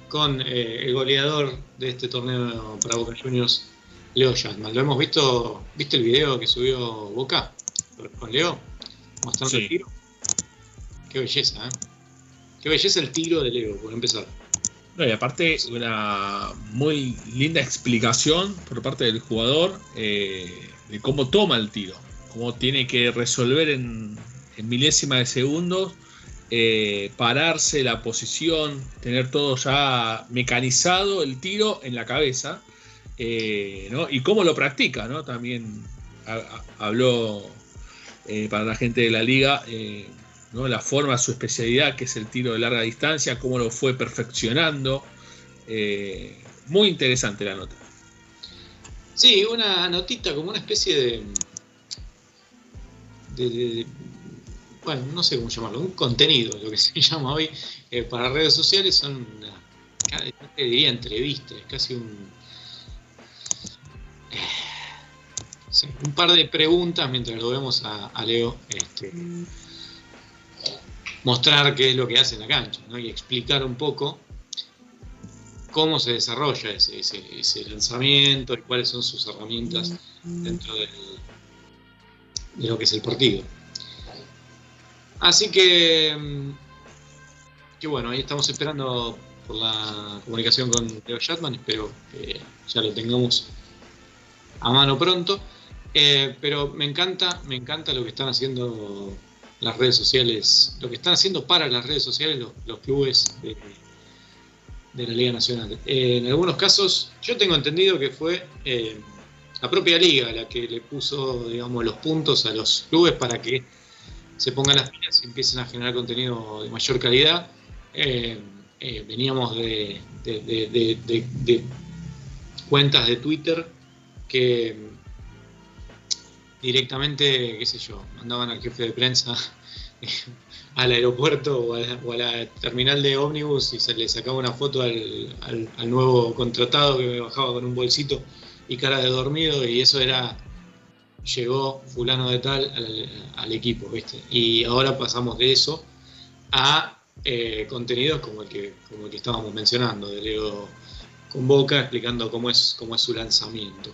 con eh, el goleador de este torneo para Boca Juniors, Leo Yasman. Lo hemos visto, ¿viste el video que subió Boca con Leo? Mostrando Sí. el tiro. Qué belleza, ¿eh? Qué belleza el tiro de Leo, por empezar. No, y aparte, una muy linda explicación por parte del jugador eh, de cómo toma el tiro, cómo tiene que resolver en, en milésima de segundos, eh, pararse la posición, tener todo ya mecanizado el tiro en la cabeza, eh, y cómo lo practica, ¿no? También ha- ha- habló eh, para la gente de la liga. ¿no? la forma, su especialidad, que es el tiro de larga distancia, cómo lo fue perfeccionando. Muy interesante la nota. Sí, una notita, como una especie de- bueno, no sé cómo llamarlo, un contenido, lo que [LAUGHS] se llama hoy eh, para redes sociales, son una, te diría entrevista, es casi un, eh, un par de preguntas mientras lo vemos a, Leo este, mostrar qué es lo que hace en la cancha ¿no? y explicar un poco cómo se desarrolla ese, lanzamiento y cuáles son sus herramientas dentro de lo que es el partido. Así que, mm, que bueno, ahí estamos esperando por la comunicación con Leo Shatman, espero que ya lo tengamos a mano pronto. Eh, pero me encanta, me encanta lo que están haciendo las redes sociales, lo que están haciendo para las redes sociales los, clubes de, de la Liga Nacional. Eh, en algunos casos, yo tengo entendido que fue eh, la propia liga la que le puso, digamos, los puntos a los clubes para que se pongan las pilas y empiecen a generar contenido de mayor calidad. Eh, eh, veníamos de, cuentas de Twitter que directamente, qué sé yo, mandaban al jefe de prensa [LAUGHS] al aeropuerto o a, la, terminal de ómnibus y se le sacaba una foto al, al- nuevo contratado que bajaba con un bolsito y cara de dormido y eso era llegó fulano de tal al, al equipo, ¿viste? Y ahora pasamos de eso a eh, contenidos como el que como el que estábamos mencionando, de Leo con Boca explicando cómo es cómo es su lanzamiento.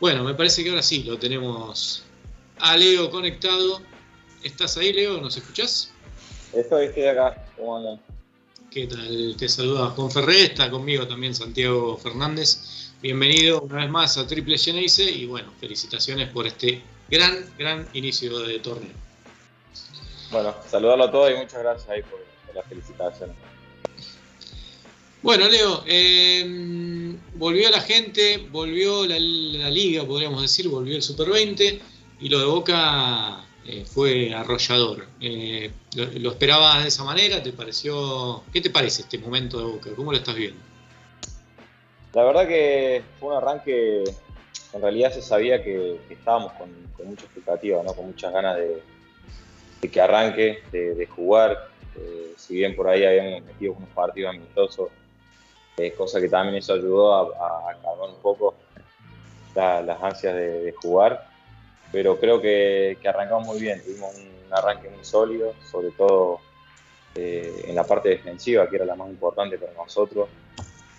Bueno, me parece que ahora sí lo tenemos a Leo conectado. ¿Estás ahí, Leo? ¿Nos escuchás? Estoy, estoy acá. ¿Cómo andan? ¿Qué tal? Te saluda Juan Ferré, está conmigo también Santiago Fernández. Bienvenido una vez más a Triple Geneise y bueno, felicitaciones por este gran, gran inicio de torneo. Bueno, saludarlo a todos y muchas gracias ahí por, por las felicitaciones. Bueno, Leo, eh, volvió la gente, volvió la, la liga, podríamos decir, volvió el Super 20 y lo de Boca eh, fue arrollador. Eh, lo, lo esperabas de esa manera? ¿Te pareció? ¿Qué te parece este momento de Boca? ¿Cómo lo estás viendo? La verdad que fue un arranque, en realidad se sabía que, estábamos con, con mucha expectativa, ¿no? con muchas ganas de, de que arranque, de, jugar. Eh, si bien por ahí habíamos metido unos partidos amistosos, eh, cosa que también eso ayudó a, a calmar un poco la- las ansias de, jugar. Pero creo que, que arrancamos muy bien, tuvimos un arranque muy sólido, sobre todo eh, en la parte defensiva, que era la más importante para nosotros.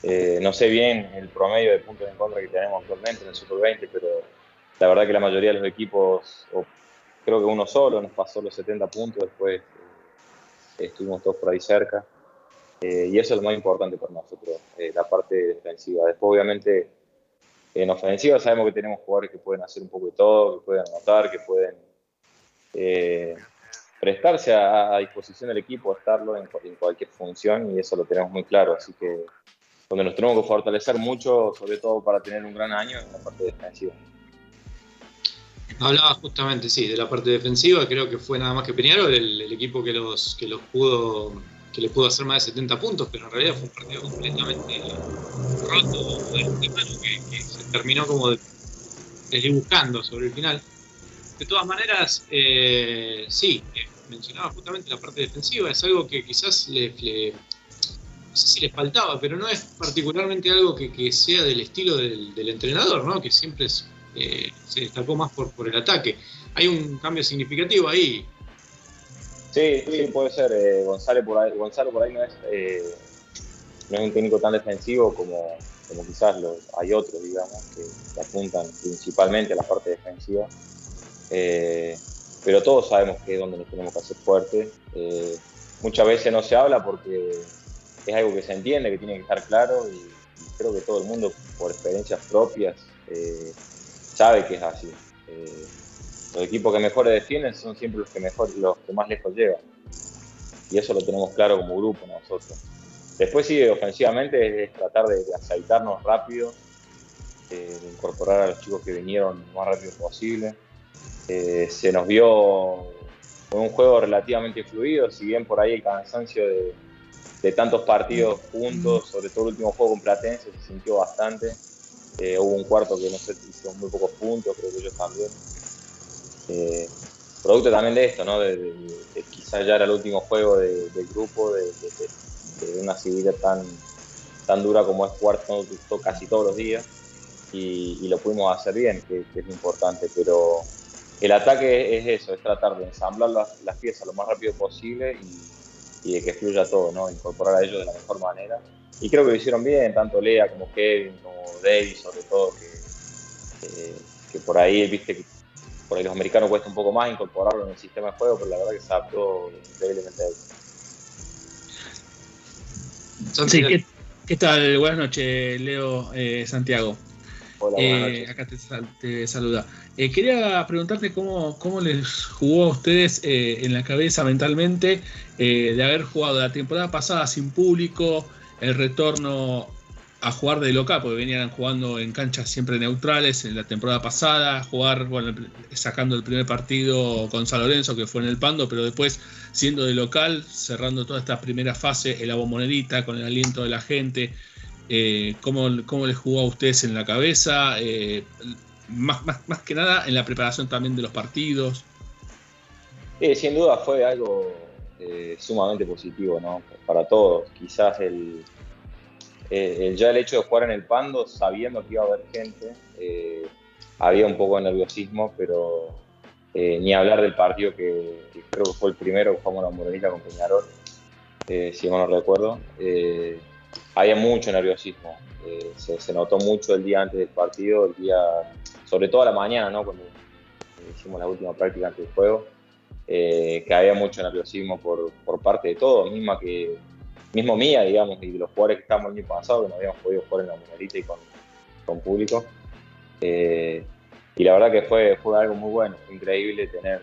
Eh, no sé bien el promedio de puntos en contra que tenemos actualmente en el Super 20, pero la verdad que la mayoría de los equipos, o creo que uno solo nos pasó los 70 puntos, después eh, estuvimos todos por ahí cerca. Eh, y eso es lo más importante para nosotros, la parte defensiva. Después, obviamente, en ofensiva sabemos que tenemos jugadores que pueden hacer un poco de todo, que pueden anotar, que pueden prestarse a, disposición del equipo, estarlo en, en cualquier función, y eso lo tenemos muy claro. Así que donde nos tenemos que fortalecer mucho, sobre todo para tener un gran año, en la parte defensiva. Hablaba justamente, sí, de la parte defensiva, creo que fue nada más que Peñarol el, equipo que los, que los pudo que le pudo hacer más de 70 puntos, pero en realidad fue un partido completamente roto de que, que se terminó como de- desdibujando sobre el final. De todas maneras, eh, sí, eh, mencionaba justamente la parte defensiva, es algo que quizás le- sé si les faltaba, pero no es particularmente algo que, que sea del estilo del, entrenador, ¿no? Que siempre eh, se destacó más por, por el ataque. Hay un cambio significativo ahí. Sí, sí, puede ser. eh, Gonzalo, por ahí, no es, eh, no es un técnico tan defensivo como, como quizás los, hay otros, digamos, que, apuntan principalmente a la parte defensiva. Eh, pero todos sabemos que es donde nos tenemos que hacer fuertes. Eh, muchas veces no se habla porque es algo que se entiende, que tiene que estar claro y, creo que todo el mundo, por experiencias propias, eh, sabe que es así. Eh, los equipos que mejor defienden son siempre los que, mejor, los que más lejos llegan. Y eso lo tenemos claro como grupo nosotros. Después sí, ofensivamente es, tratar de, de aceitarnos rápido, eh, de incorporar a los chicos que vinieron lo más rápido posible. Se nos vio con un juego relativamente fluido, si bien por ahí el cansancio de, de tantos partidos juntos, sobre todo el último juego con Platense, se sintió bastante. Eh, hubo un cuarto que no sé, hizo muy pocos puntos, creo que ellos también. Eh, producto también de esto, ¿no? De, de- de quizás ya era el último juego de- del grupo, de, de- de- una civil tan, tan dura como es todo- todo- casi todos los días, y, y lo pudimos hacer bien, que, que es lo importante, pero el ataque es eso, es tratar de ensamblar las, las piezas lo más rápido posible y, y de que fluya todo, ¿no? Incorporar a ellos de la mejor manera. Y creo que lo hicieron bien, tanto Lea como Kevin, como Davis, sobre todo, que, que, que por ahí, viste, que por ahí los americanos cuesta un poco más incorporarlo en el sistema de juego, pero la verdad que se adaptó increíblemente Sí, ¿qué, qué tal? Buenas noches, Leo eh, Santiago. Hola, Eh, acá te, sal- te saluda. Eh, quería preguntarte cómo, cómo les jugó a ustedes eh, en la cabeza mentalmente eh, de haber jugado la temporada pasada sin público, el retorno a jugar de local, porque venían jugando en canchas siempre neutrales en la temporada pasada, jugar, bueno, el- sacando el primer partido con San Lorenzo, que fue en el Pando, pero después siendo de local, cerrando toda esta primera fase en la bombonera con el aliento de la gente. Eh, ¿cómo, cómo les jugó a ustedes en la cabeza? Eh, más, más, más que nada en la preparación también de los partidos. Sí, sin duda fue algo eh, sumamente positivo, ¿no? Para todos. Quizás el, eh, el- ya el hecho de jugar en el Pando, sabiendo que iba a haber gente, eh, había un poco de nerviosismo, pero eh, ni hablar del partido que, creo que fue el primero que jugamos la Morenita con Peñarol, eh, si mal no recuerdo. Eh, había mucho nerviosismo. Eh, se, notó mucho el día antes del partido, el día, sobre todo a la mañana, ¿no? Cuando hicimos la última práctica antes del juego eh, que había mucho nerviosismo por, por parte de todos, misma que, mismo mía, digamos, y de los jugadores que estábamos el año pasado, que no habíamos podido jugar en la Monerita y con, con público. Eh, y la verdad que fue, fue algo muy bueno, fue increíble tener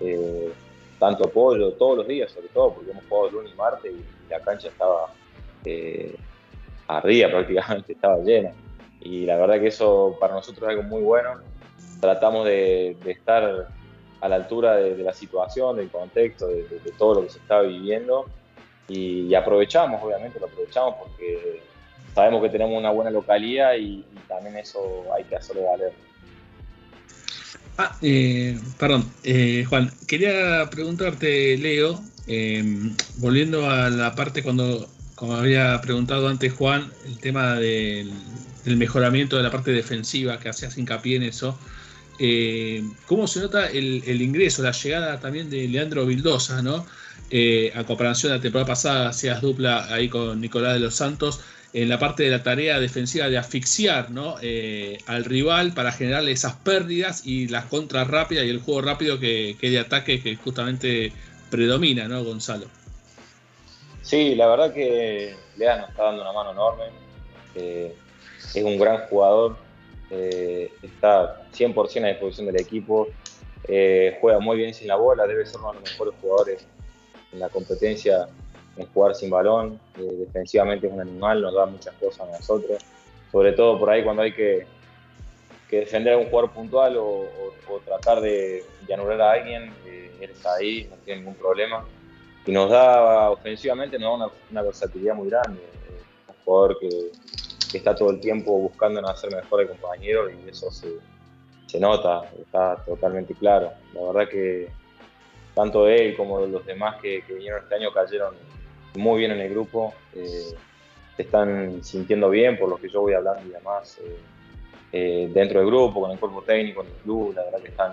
eh, tanto apoyo todos los días, sobre todo, porque hemos jugado lunes y martes y la cancha estaba eh, prácticamente, [LAUGHS] estaba llena. Y la verdad que eso para nosotros es algo muy bueno. Tratamos de, estar a la altura de, la situación, del contexto, de, todo lo que se estaba viviendo y, aprovechamos, obviamente lo aprovechamos porque sabemos que tenemos una buena localidad y, y también eso hay que hacerlo valer. Ah, eh, perdón, eh, Juan, quería preguntarte, Leo, eh, volviendo a la parte cuando, como había preguntado antes Juan, el tema del, mejoramiento de la parte defensiva, que hacías hincapié en eso. eh, ¿Cómo se nota el, el ingreso, la llegada también de Leandro Vildosa, ¿no? Eh, a comparación de la temporada pasada, hacías dupla ahí con Nicolás de los Santos en la parte de la tarea defensiva de asfixiar ¿no? Eh, al rival para generarle esas pérdidas y las contras rápidas y el juego rápido que, que de ataque que justamente predomina, ¿no, Gonzalo? Sí, la verdad que Lea nos está dando una mano enorme. es un gran jugador. eh, está 100% a disposición del equipo. eh, juega muy bien sin la bola. Debe ser uno de los mejores jugadores en la competencia en jugar sin balón. eh, defensivamente es un animal, nos da muchas cosas a nosotros. Sobre todo por ahí cuando hay que, defender a un jugador puntual o tratar de, de anular a alguien. eh, él está ahí, no tiene ningún problema y nos da ofensivamente nos da una, una versatilidad muy grande. Eh, un jugador que, que está todo el tiempo buscando en hacer mejor al compañero y eso se, se nota, está totalmente claro. La verdad que tanto él como los demás que, que vinieron este año cayeron muy bien en el grupo, eh, están sintiendo bien por lo que yo voy hablando y demás, eh, dentro del grupo, con el cuerpo técnico, en el club, la verdad que están,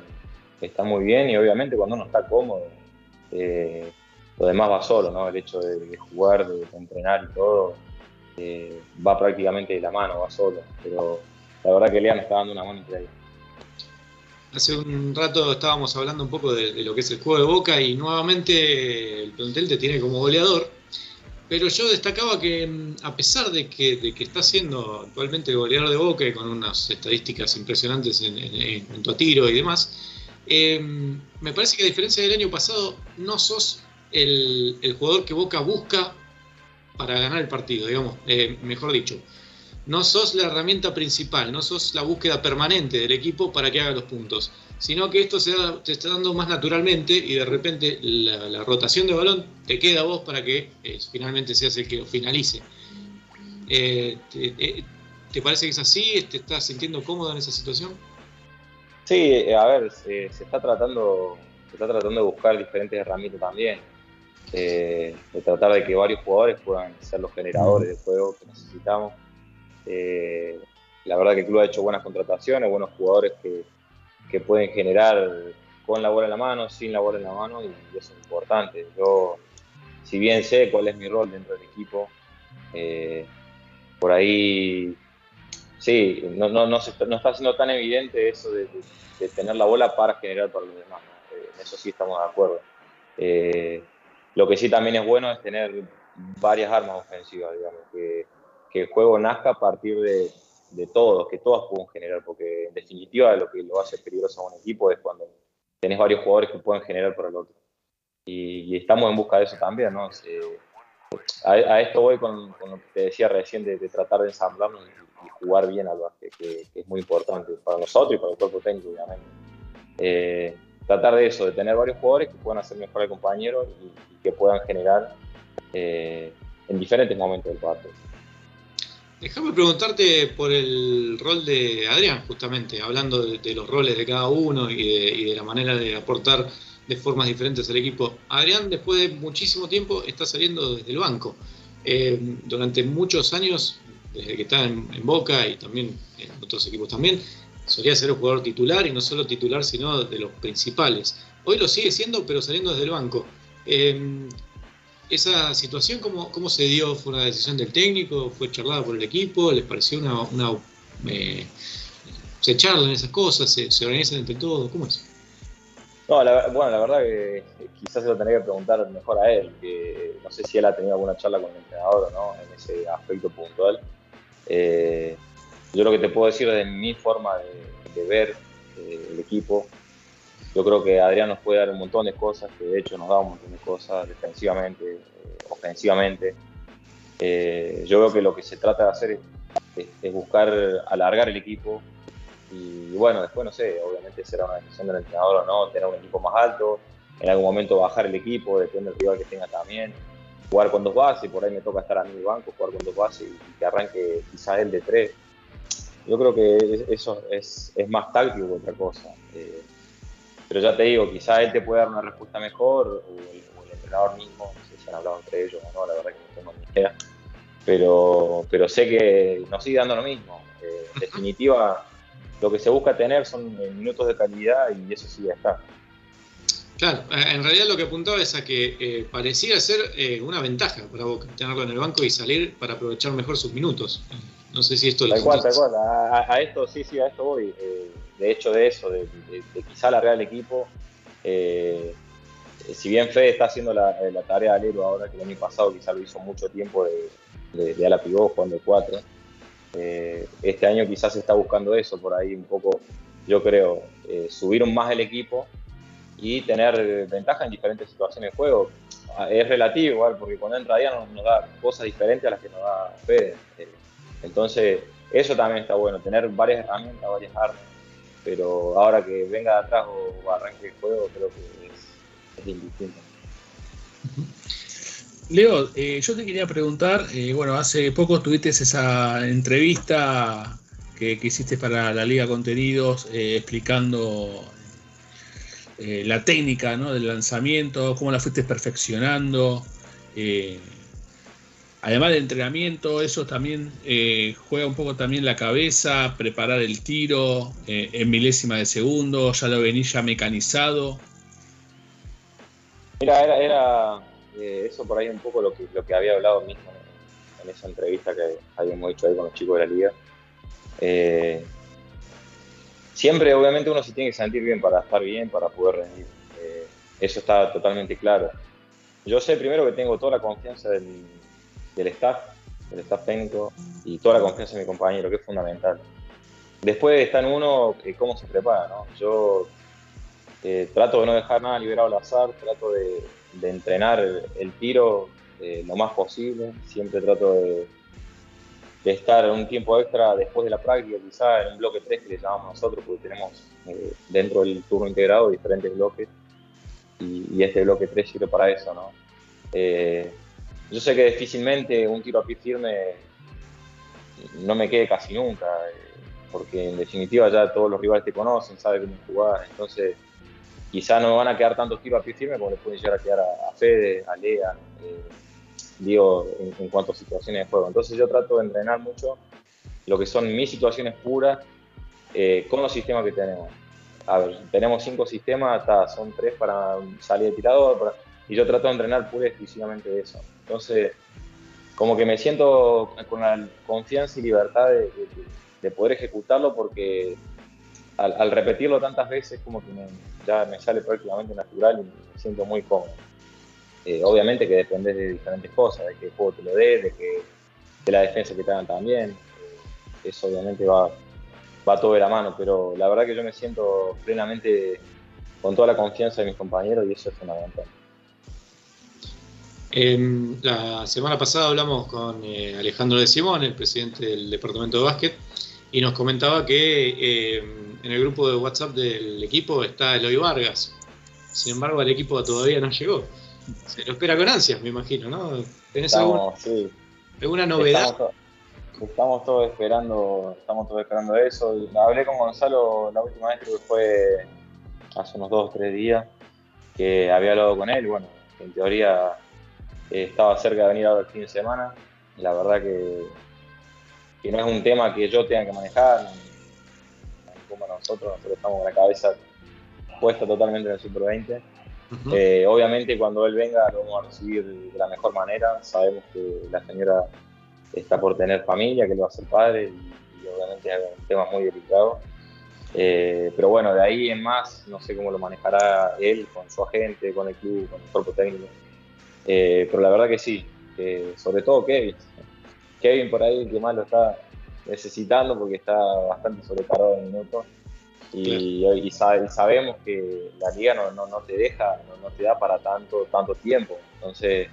están muy bien y obviamente cuando uno está cómodo, lo demás va solo, ¿no? El hecho de, jugar, de, entrenar y todo, eh, va prácticamente de la mano, va solo, pero la verdad que Lea nos está dando una mano increíble. Hace un rato estábamos hablando un poco de, lo que es el juego de Boca y nuevamente el plantel te tiene como goleador. Pero yo destacaba que mm, a pesar de que, de está siendo actualmente goleador de Boca y con unas estadísticas impresionantes en, en- en cuanto a tiro y demás, eh, me parece que a diferencia del año pasado no sos el, jugador que Boca busca para ganar el partido, digamos, eh, mejor dicho. No sos la herramienta principal, no sos la búsqueda permanente del equipo para que haga los puntos, sino que esto se, da- te está dando más naturalmente y de repente la, rotación de balón te queda a vos para que eh, finalmente seas el que finalice. Eh, te, eh, ¿Te parece que es así? ¿Te estás sintiendo cómodo en esa situación? Sí, a ver, se, se está tratando, se está tratando de buscar diferentes herramientas también. Eh, de tratar de que varios jugadores puedan ser los generadores de juego que necesitamos. Eh, la verdad que el club ha hecho buenas contrataciones, buenos jugadores que, que pueden generar con la bola en la mano, sin la bola en la mano, y eso es importante. Yo, si bien sé cuál es mi rol dentro del equipo, eh, por ahí sí, no, no, no, se está, no está siendo tan evidente eso de, tener la bola para generar para los demás. en eso sí estamos de acuerdo. Lo que sí también es bueno es tener varias armas ofensivas, digamos, que, que el juego nazca a partir de, de todos, que todas puedan generar, porque en definitiva lo que lo hace peligroso a un equipo es cuando tenés varios jugadores que pueden generar para el otro. Y, y estamos en busca de eso también, ¿no? Se- a, a esto voy con, con lo que te decía recién de, de tratar de ensamblarnos y, y jugar bien al básquet, que, que es muy importante para nosotros y para el cuerpo técnico, obviamente. Eh, tratar de eso, de tener varios jugadores que puedan hacer mejor al compañero y, que puedan generar eh, en diferentes momentos del partido. Déjame preguntarte por el rol de Adrián, justamente, hablando de, los roles de cada uno y de, y de la manera de aportar de formas diferentes al equipo. Adrián, después de muchísimo tiempo, está saliendo desde el banco. Eh, durante muchos años, desde que está en Boca y también en otros equipos también, solía ser un jugador titular y no solo titular, sino de los principales. Hoy lo sigue siendo, pero saliendo desde el banco. Eh, esa situación, ¿cómo, ¿cómo se dio? ¿Fue una decisión del técnico? ¿Fue charlada por el equipo? ¿Les pareció una... una eh, ¿Se charlan esas cosas? ¿Se, se organizan entre todos? ¿Cómo es? No, la, bueno, la verdad que quizás se lo tendría que preguntar mejor a él, que no sé si él ha tenido alguna charla con el entrenador o no en ese aspecto puntual. Eh, yo lo que te puedo decir desde mi forma de, de ver eh, el equipo, yo creo que Adrián nos puede dar un montón de cosas, que de hecho nos da un montón de cosas defensivamente, eh, ofensivamente. Eh, yo veo que lo que se trata de hacer es buscar alargar el equipo, y bueno, después no sé, obviamente será una decisión del entrenador o no, tener un equipo más alto, en algún momento bajar el equipo, depende del rival que tenga también, jugar con dos bases, por ahí me toca estar a mi banco, jugar con dos bases y, que arranque quizás el de tres. Yo creo que eso es, más táctico que otra cosa. Eh, pero ya te digo, quizás él te puede dar una respuesta mejor o el, entrenador mismo, no sé si han hablado entre ellos o no, la verdad que no tengo ni idea. Pero, sé que nos sigue dando lo mismo. Eh, en definitiva, lo que se busca tener son eh, minutos de calidad y eso sí ya está. Claro, en realidad lo que apuntaba es a que eh, parecía ser una ventaja para Boca tenerlo en el banco y salir para aprovechar mejor sus minutos. No sé si esto lo Tal cual, tal cual. A, a, esto, sí, sí, a esto voy. Eh, de hecho, de eso, de, de, de quizá alargar el equipo. Eh, si bien Fede está haciendo la, la, tarea de alero ahora, que el año pasado quizá lo hizo mucho tiempo de, de, de ala pivot jugando de 4. Eh, este año quizás se está buscando eso, por ahí un poco, yo creo, subir más el equipo y tener ventaja en diferentes situaciones de juego. Es relativo, igual, porque cuando entra Diana nos, nos, da cosas diferentes a las que nos da Fede. Entonces, eso también está bueno, tener varias herramientas, varias armas. Pero ahora que venga de atrás o arranque el juego, creo que es, es indistinto. Leo, eh, yo te quería preguntar, eh, bueno, hace poco tuviste esa entrevista que, hiciste para la Liga Contenidos eh, explicando la técnica ¿no? del lanzamiento, cómo la fuiste perfeccionando. Además del entrenamiento, eso también eh, juega un poco también la cabeza, preparar el tiro eh, en milésima de segundo, ya lo venís ya mecanizado. Mira, era, era eh, eso por ahí un poco lo que, lo que había hablado mismo en, en esa entrevista que habíamos hecho ahí con los chicos de la liga. Eh, siempre, obviamente, uno se tiene que sentir bien para estar bien, para poder rendir. Eh, eso está totalmente claro. Yo sé primero que tengo toda la confianza del, del staff, del staff técnico y toda la confianza de mi compañero, que es fundamental. Después está en uno eh, cómo se prepara, ¿no? Yo eh, trato de no dejar nada liberado al azar, trato de, entrenar el, tiro eh, lo más posible, siempre trato de, estar un tiempo extra después de la práctica, quizá en un bloque 3 que le llamamos nosotros, porque tenemos dentro del turno integrado diferentes bloques y, este bloque 3 sirve para eso, ¿no? Yo sé que difícilmente un tiro a pie firme no me quede casi nunca, eh, porque en definitiva ya todos los rivales te conocen, saben cómo jugar, entonces quizá no me van a quedar tantos tiros a pie firme como le pueden llegar a quedar a, a Fede, a Lea, eh, digo, en, en, cuanto a situaciones de juego. Entonces yo trato de entrenar mucho lo que son mis situaciones puras eh, con los sistemas que tenemos. Tenemos cinco sistemas, hasta son tres para salir de tirador, y yo trato de entrenar pura y exclusivamente eso. Entonces, como que me siento con la confianza y libertad de, de, de poder ejecutarlo porque al, al, repetirlo tantas veces como que me, ya me sale prácticamente natural y me siento muy cómodo. Eh, obviamente que depende de diferentes cosas, de que el juego te lo dé, de que de la defensa que te hagan también. Eh, eso obviamente va, va todo de la mano, pero la verdad que yo me siento plenamente con toda la confianza de mis compañeros y eso es fundamental. Eh, la semana pasada hablamos con eh, Alejandro de Simón, el presidente del departamento de básquet, y nos comentaba que eh, en el grupo de WhatsApp del equipo está Eloy Vargas. Sin embargo, el equipo todavía no llegó. Se lo espera con ansias, me imagino, ¿no? ¿Tenés estamos, alguna, sí. alguna novedad? Estamos, estamos, todos esperando, estamos todos esperando eso. Hablé con Gonzalo la última vez, creo que fue hace unos dos o tres días, que había hablado con él. Bueno, en teoría eh, estaba cerca de venir ahora el fin de semana. La verdad que, que no es un tema que yo tenga que manejar, como nosotros, nosotros estamos con la cabeza puesta totalmente en el Super 20. Uh -huh. eh, obviamente cuando él venga lo vamos a recibir de la mejor manera. Sabemos que la señora está por tener familia, que le va a ser padre y, y obviamente es un tema muy delicado. Eh, pero bueno, de ahí en más, no sé cómo lo manejará él con su agente, con el club, con el cuerpo técnico. Eh, pero la verdad que sí, sobre todo Kevin. Kevin por ahí que más lo está necesitando porque está bastante sobrecargado en minutos. Y, claro. y, sabe, y, sabemos que la liga no, no, no te deja, no, no, te da para tanto, tanto tiempo. Entonces,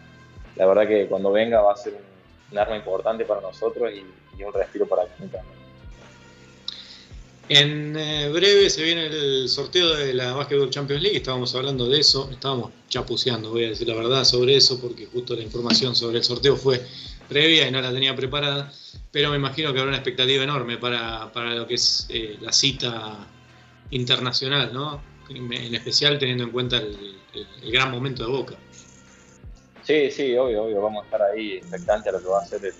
la verdad que cuando venga va a ser un, un arma importante para nosotros y, y un respiro para club también. En eh, breve se viene el sorteo de la Basketball Champions League, estábamos hablando de eso, estábamos chapuceando, voy a decir la verdad sobre eso, porque justo la información sobre el sorteo fue previa y no la tenía preparada, pero me imagino que habrá una expectativa enorme para, para lo que es eh, la cita internacional, ¿no? En especial teniendo en cuenta el, gran momento de Boca. Sí, sí, obvio, obvio, vamos a estar ahí expectantes a lo que va a ser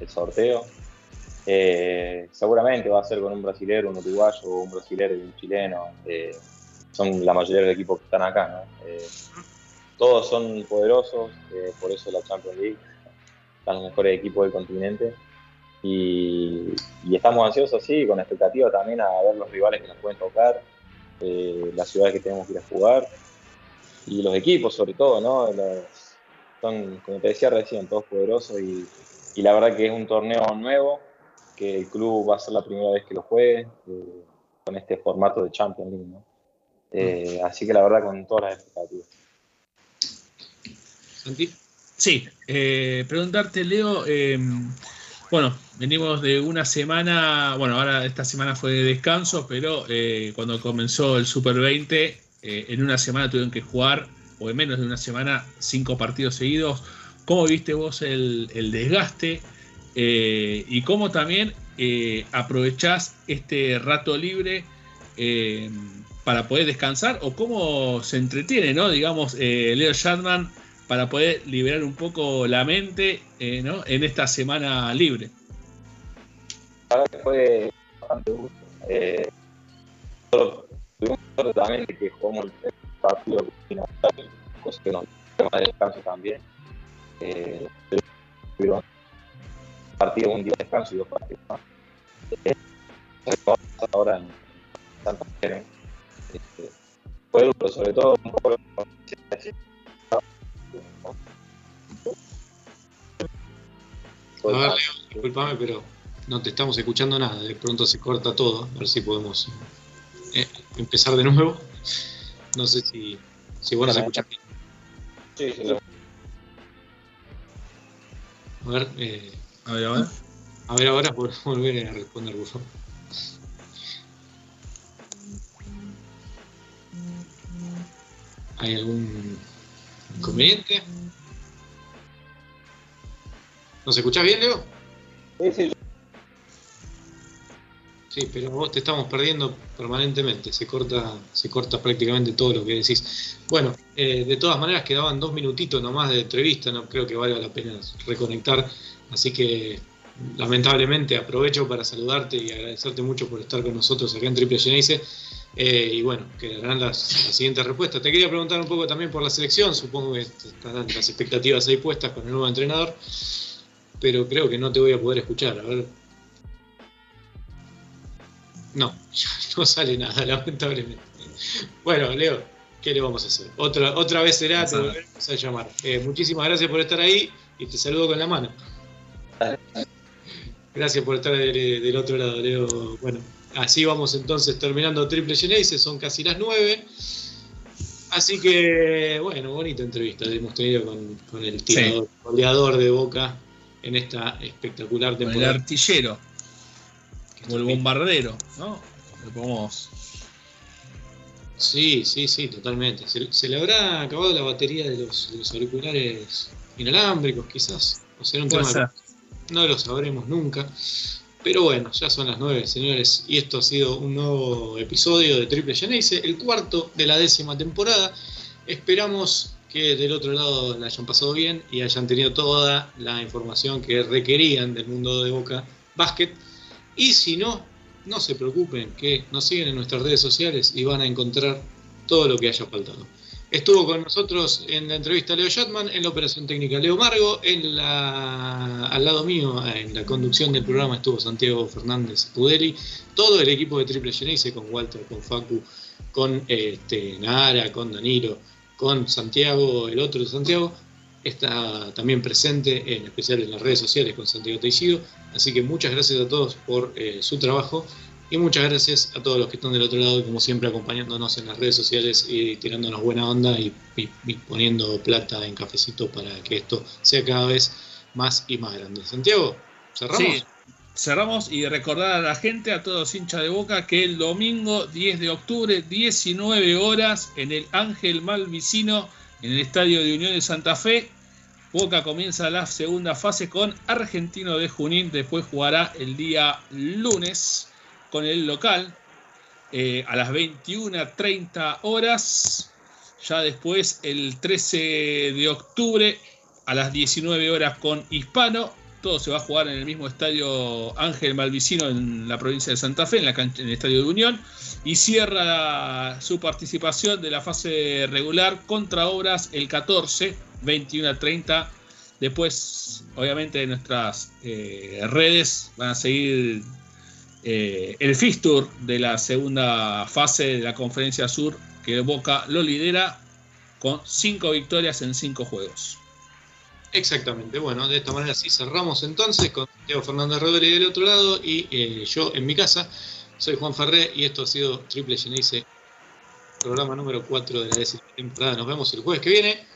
el sorteo. Eh, seguramente va a ser con un brasilero, un uruguayo, un brasilero y un chileno. Eh, son la mayoría de los equipos que están acá, ¿no? Eh, todos son poderosos, eh, por eso la Champions League. Están los mejores equipos del continente. Y, estamos ansiosos, sí, con expectativa también a ver los rivales que nos pueden tocar, las ciudades que tenemos que ir a jugar y los equipos, sobre todo, ¿no? Son, como te decía recién, todos poderosos y la verdad que es un torneo nuevo, que el club va a ser la primera vez que lo juegue eh, con este formato de Champions League. ¿no? Eh, así que la verdad con todas las expectativas. ¿Santi? Sí, eh, preguntarte, Leo, em, bueno, venimos de una semana, bueno, ahora esta semana fue de descanso, pero cuando comenzó el Super 20, en una semana tuvieron que jugar, o en menos de una semana, cinco partidos seguidos. ¿Cómo viste vos el, el desgaste? Eh, y cómo también eh, aprovechás este rato libre eh, para poder descansar o cómo se entretiene, ¿no? Digamos, Leo Shatman para poder liberar un poco la mente eh, ¿no? en esta semana libre. Que fue bastante gusto. Eh, tuvimos también que jugamos el partido final, cosa que nos tema de descanso también. Eh, un partido, un día de descanso y dos partidos más. Eh, ahora en Santa Fe. Este, fue duro, sobre todo un poco A ver, Leo, disculpame, pero no te estamos escuchando nada. De pronto se corta todo. A ver si podemos eh, empezar de nuevo. No sé si, si vos nos escuchás bien. Sí, sí, A ver, eh, A ver, a ver. a ver ahora por [LAUGHS] volver a responder, por favor. ¿Hay algún inconveniente? ¿Nos escuchás bien, Leo? sí, sí, Sí, pero vos te estamos perdiendo permanentemente, se corta, se corta prácticamente todo lo que decís. Bueno, eh, de todas maneras quedaban dos minutitos nomás de entrevista, no creo que valga la pena reconectar, así que lamentablemente aprovecho para saludarte y agradecerte mucho por estar con nosotros acá en Triple Geneise. Eh, y bueno, quedarán las, las siguientes respuestas. Te quería preguntar un poco también por la selección, supongo que estarán las expectativas ahí puestas con el nuevo entrenador, pero creo que no te voy a poder escuchar. A ver, no, [LAUGHS] no sale nada, [LAUGHS] lamentablemente. Bueno, Leo, ¿qué le vamos a hacer? Otra, otra vez será, te volveremos a llamar. Eh, muchísimas gracias por estar ahí y te saludo con la mano. Gracias por estar del, del otro lado, Leo. Bueno, así vamos entonces terminando Triple Genesis, son casi las 9. Así que, bueno, bonita entrevista hemos tenido con, con el tirador, goleador de Boca en esta espectacular Con el temporada. artillero, o el bombardero, ¿no? Le podemos- Sí, sí, sí, totalmente. Se, se le habrá acabado la batería de los, de los auriculares inalámbricos, quizás. O será un Puede tema no lo sabremos nunca. Pero bueno, ya son las nueve, señores, y esto ha sido un nuevo episodio de Triple Geneise, el cuarto de la décima temporada. Esperamos que del otro lado la hayan pasado bien y hayan tenido toda la información que requerían del mundo de Boca Basket. Y si no, no se preocupen, que nos siguen en nuestras redes sociales y van a encontrar todo lo que haya faltado. Estuvo con nosotros en la entrevista Leo Shatman, en la operación técnica Leo Margo, al lado mío, en la conducción del programa estuvo Santiago Fernández Pudeli, todo el equipo de Triple Geneise, con Walter, con Facu, con este, Nara, con Danilo, con Santiago, el otro Santiago, está también presente, en especial en las redes sociales con Santiago Teixido. Así que muchas gracias a todos por eh, su trabajo y muchas gracias a todos los que están del otro lado y como siempre acompañándonos en las redes sociales y tirándonos buena onda y, poniendo plata en cafecito para que esto sea cada vez más y más grande. Santiago, cerramos. Sí, cerramos y recordar a la gente, a todos hinchas de Boca, que el domingo 10 de octubre, 19 horas, en el Ángel Malvicino, en el Estadio de Unión de Santa Fe, Boca comienza la segunda fase con Argentino de Junín, después jugará el día lunes con el local eh, a las 21.30 horas. Ya después, el 13 de octubre, a las 19 horas con Hispano. Todo se va a jugar en el mismo estadio Ángel Malvicino en la provincia de Santa Fe, en, la cancha- en el estadio de Unión. Y cierra su participación de la fase regular contra Obras el 14, 21 a 30. Después, obviamente, en nuestras eh, redes van a seguir eh, el fixture de la segunda fase de la Conferencia Sur, que Boca lo lidera con cinco victorias en cinco juegos. Exactamente, bueno, de esta manera sí cerramos entonces con Santiago Fernández Rodríguez del otro lado y eh, yo en mi casa. Soy Juan Ferré y esto ha sido Triple Geneise, programa número 4 de la décima temporada. Nos vemos el jueves que viene.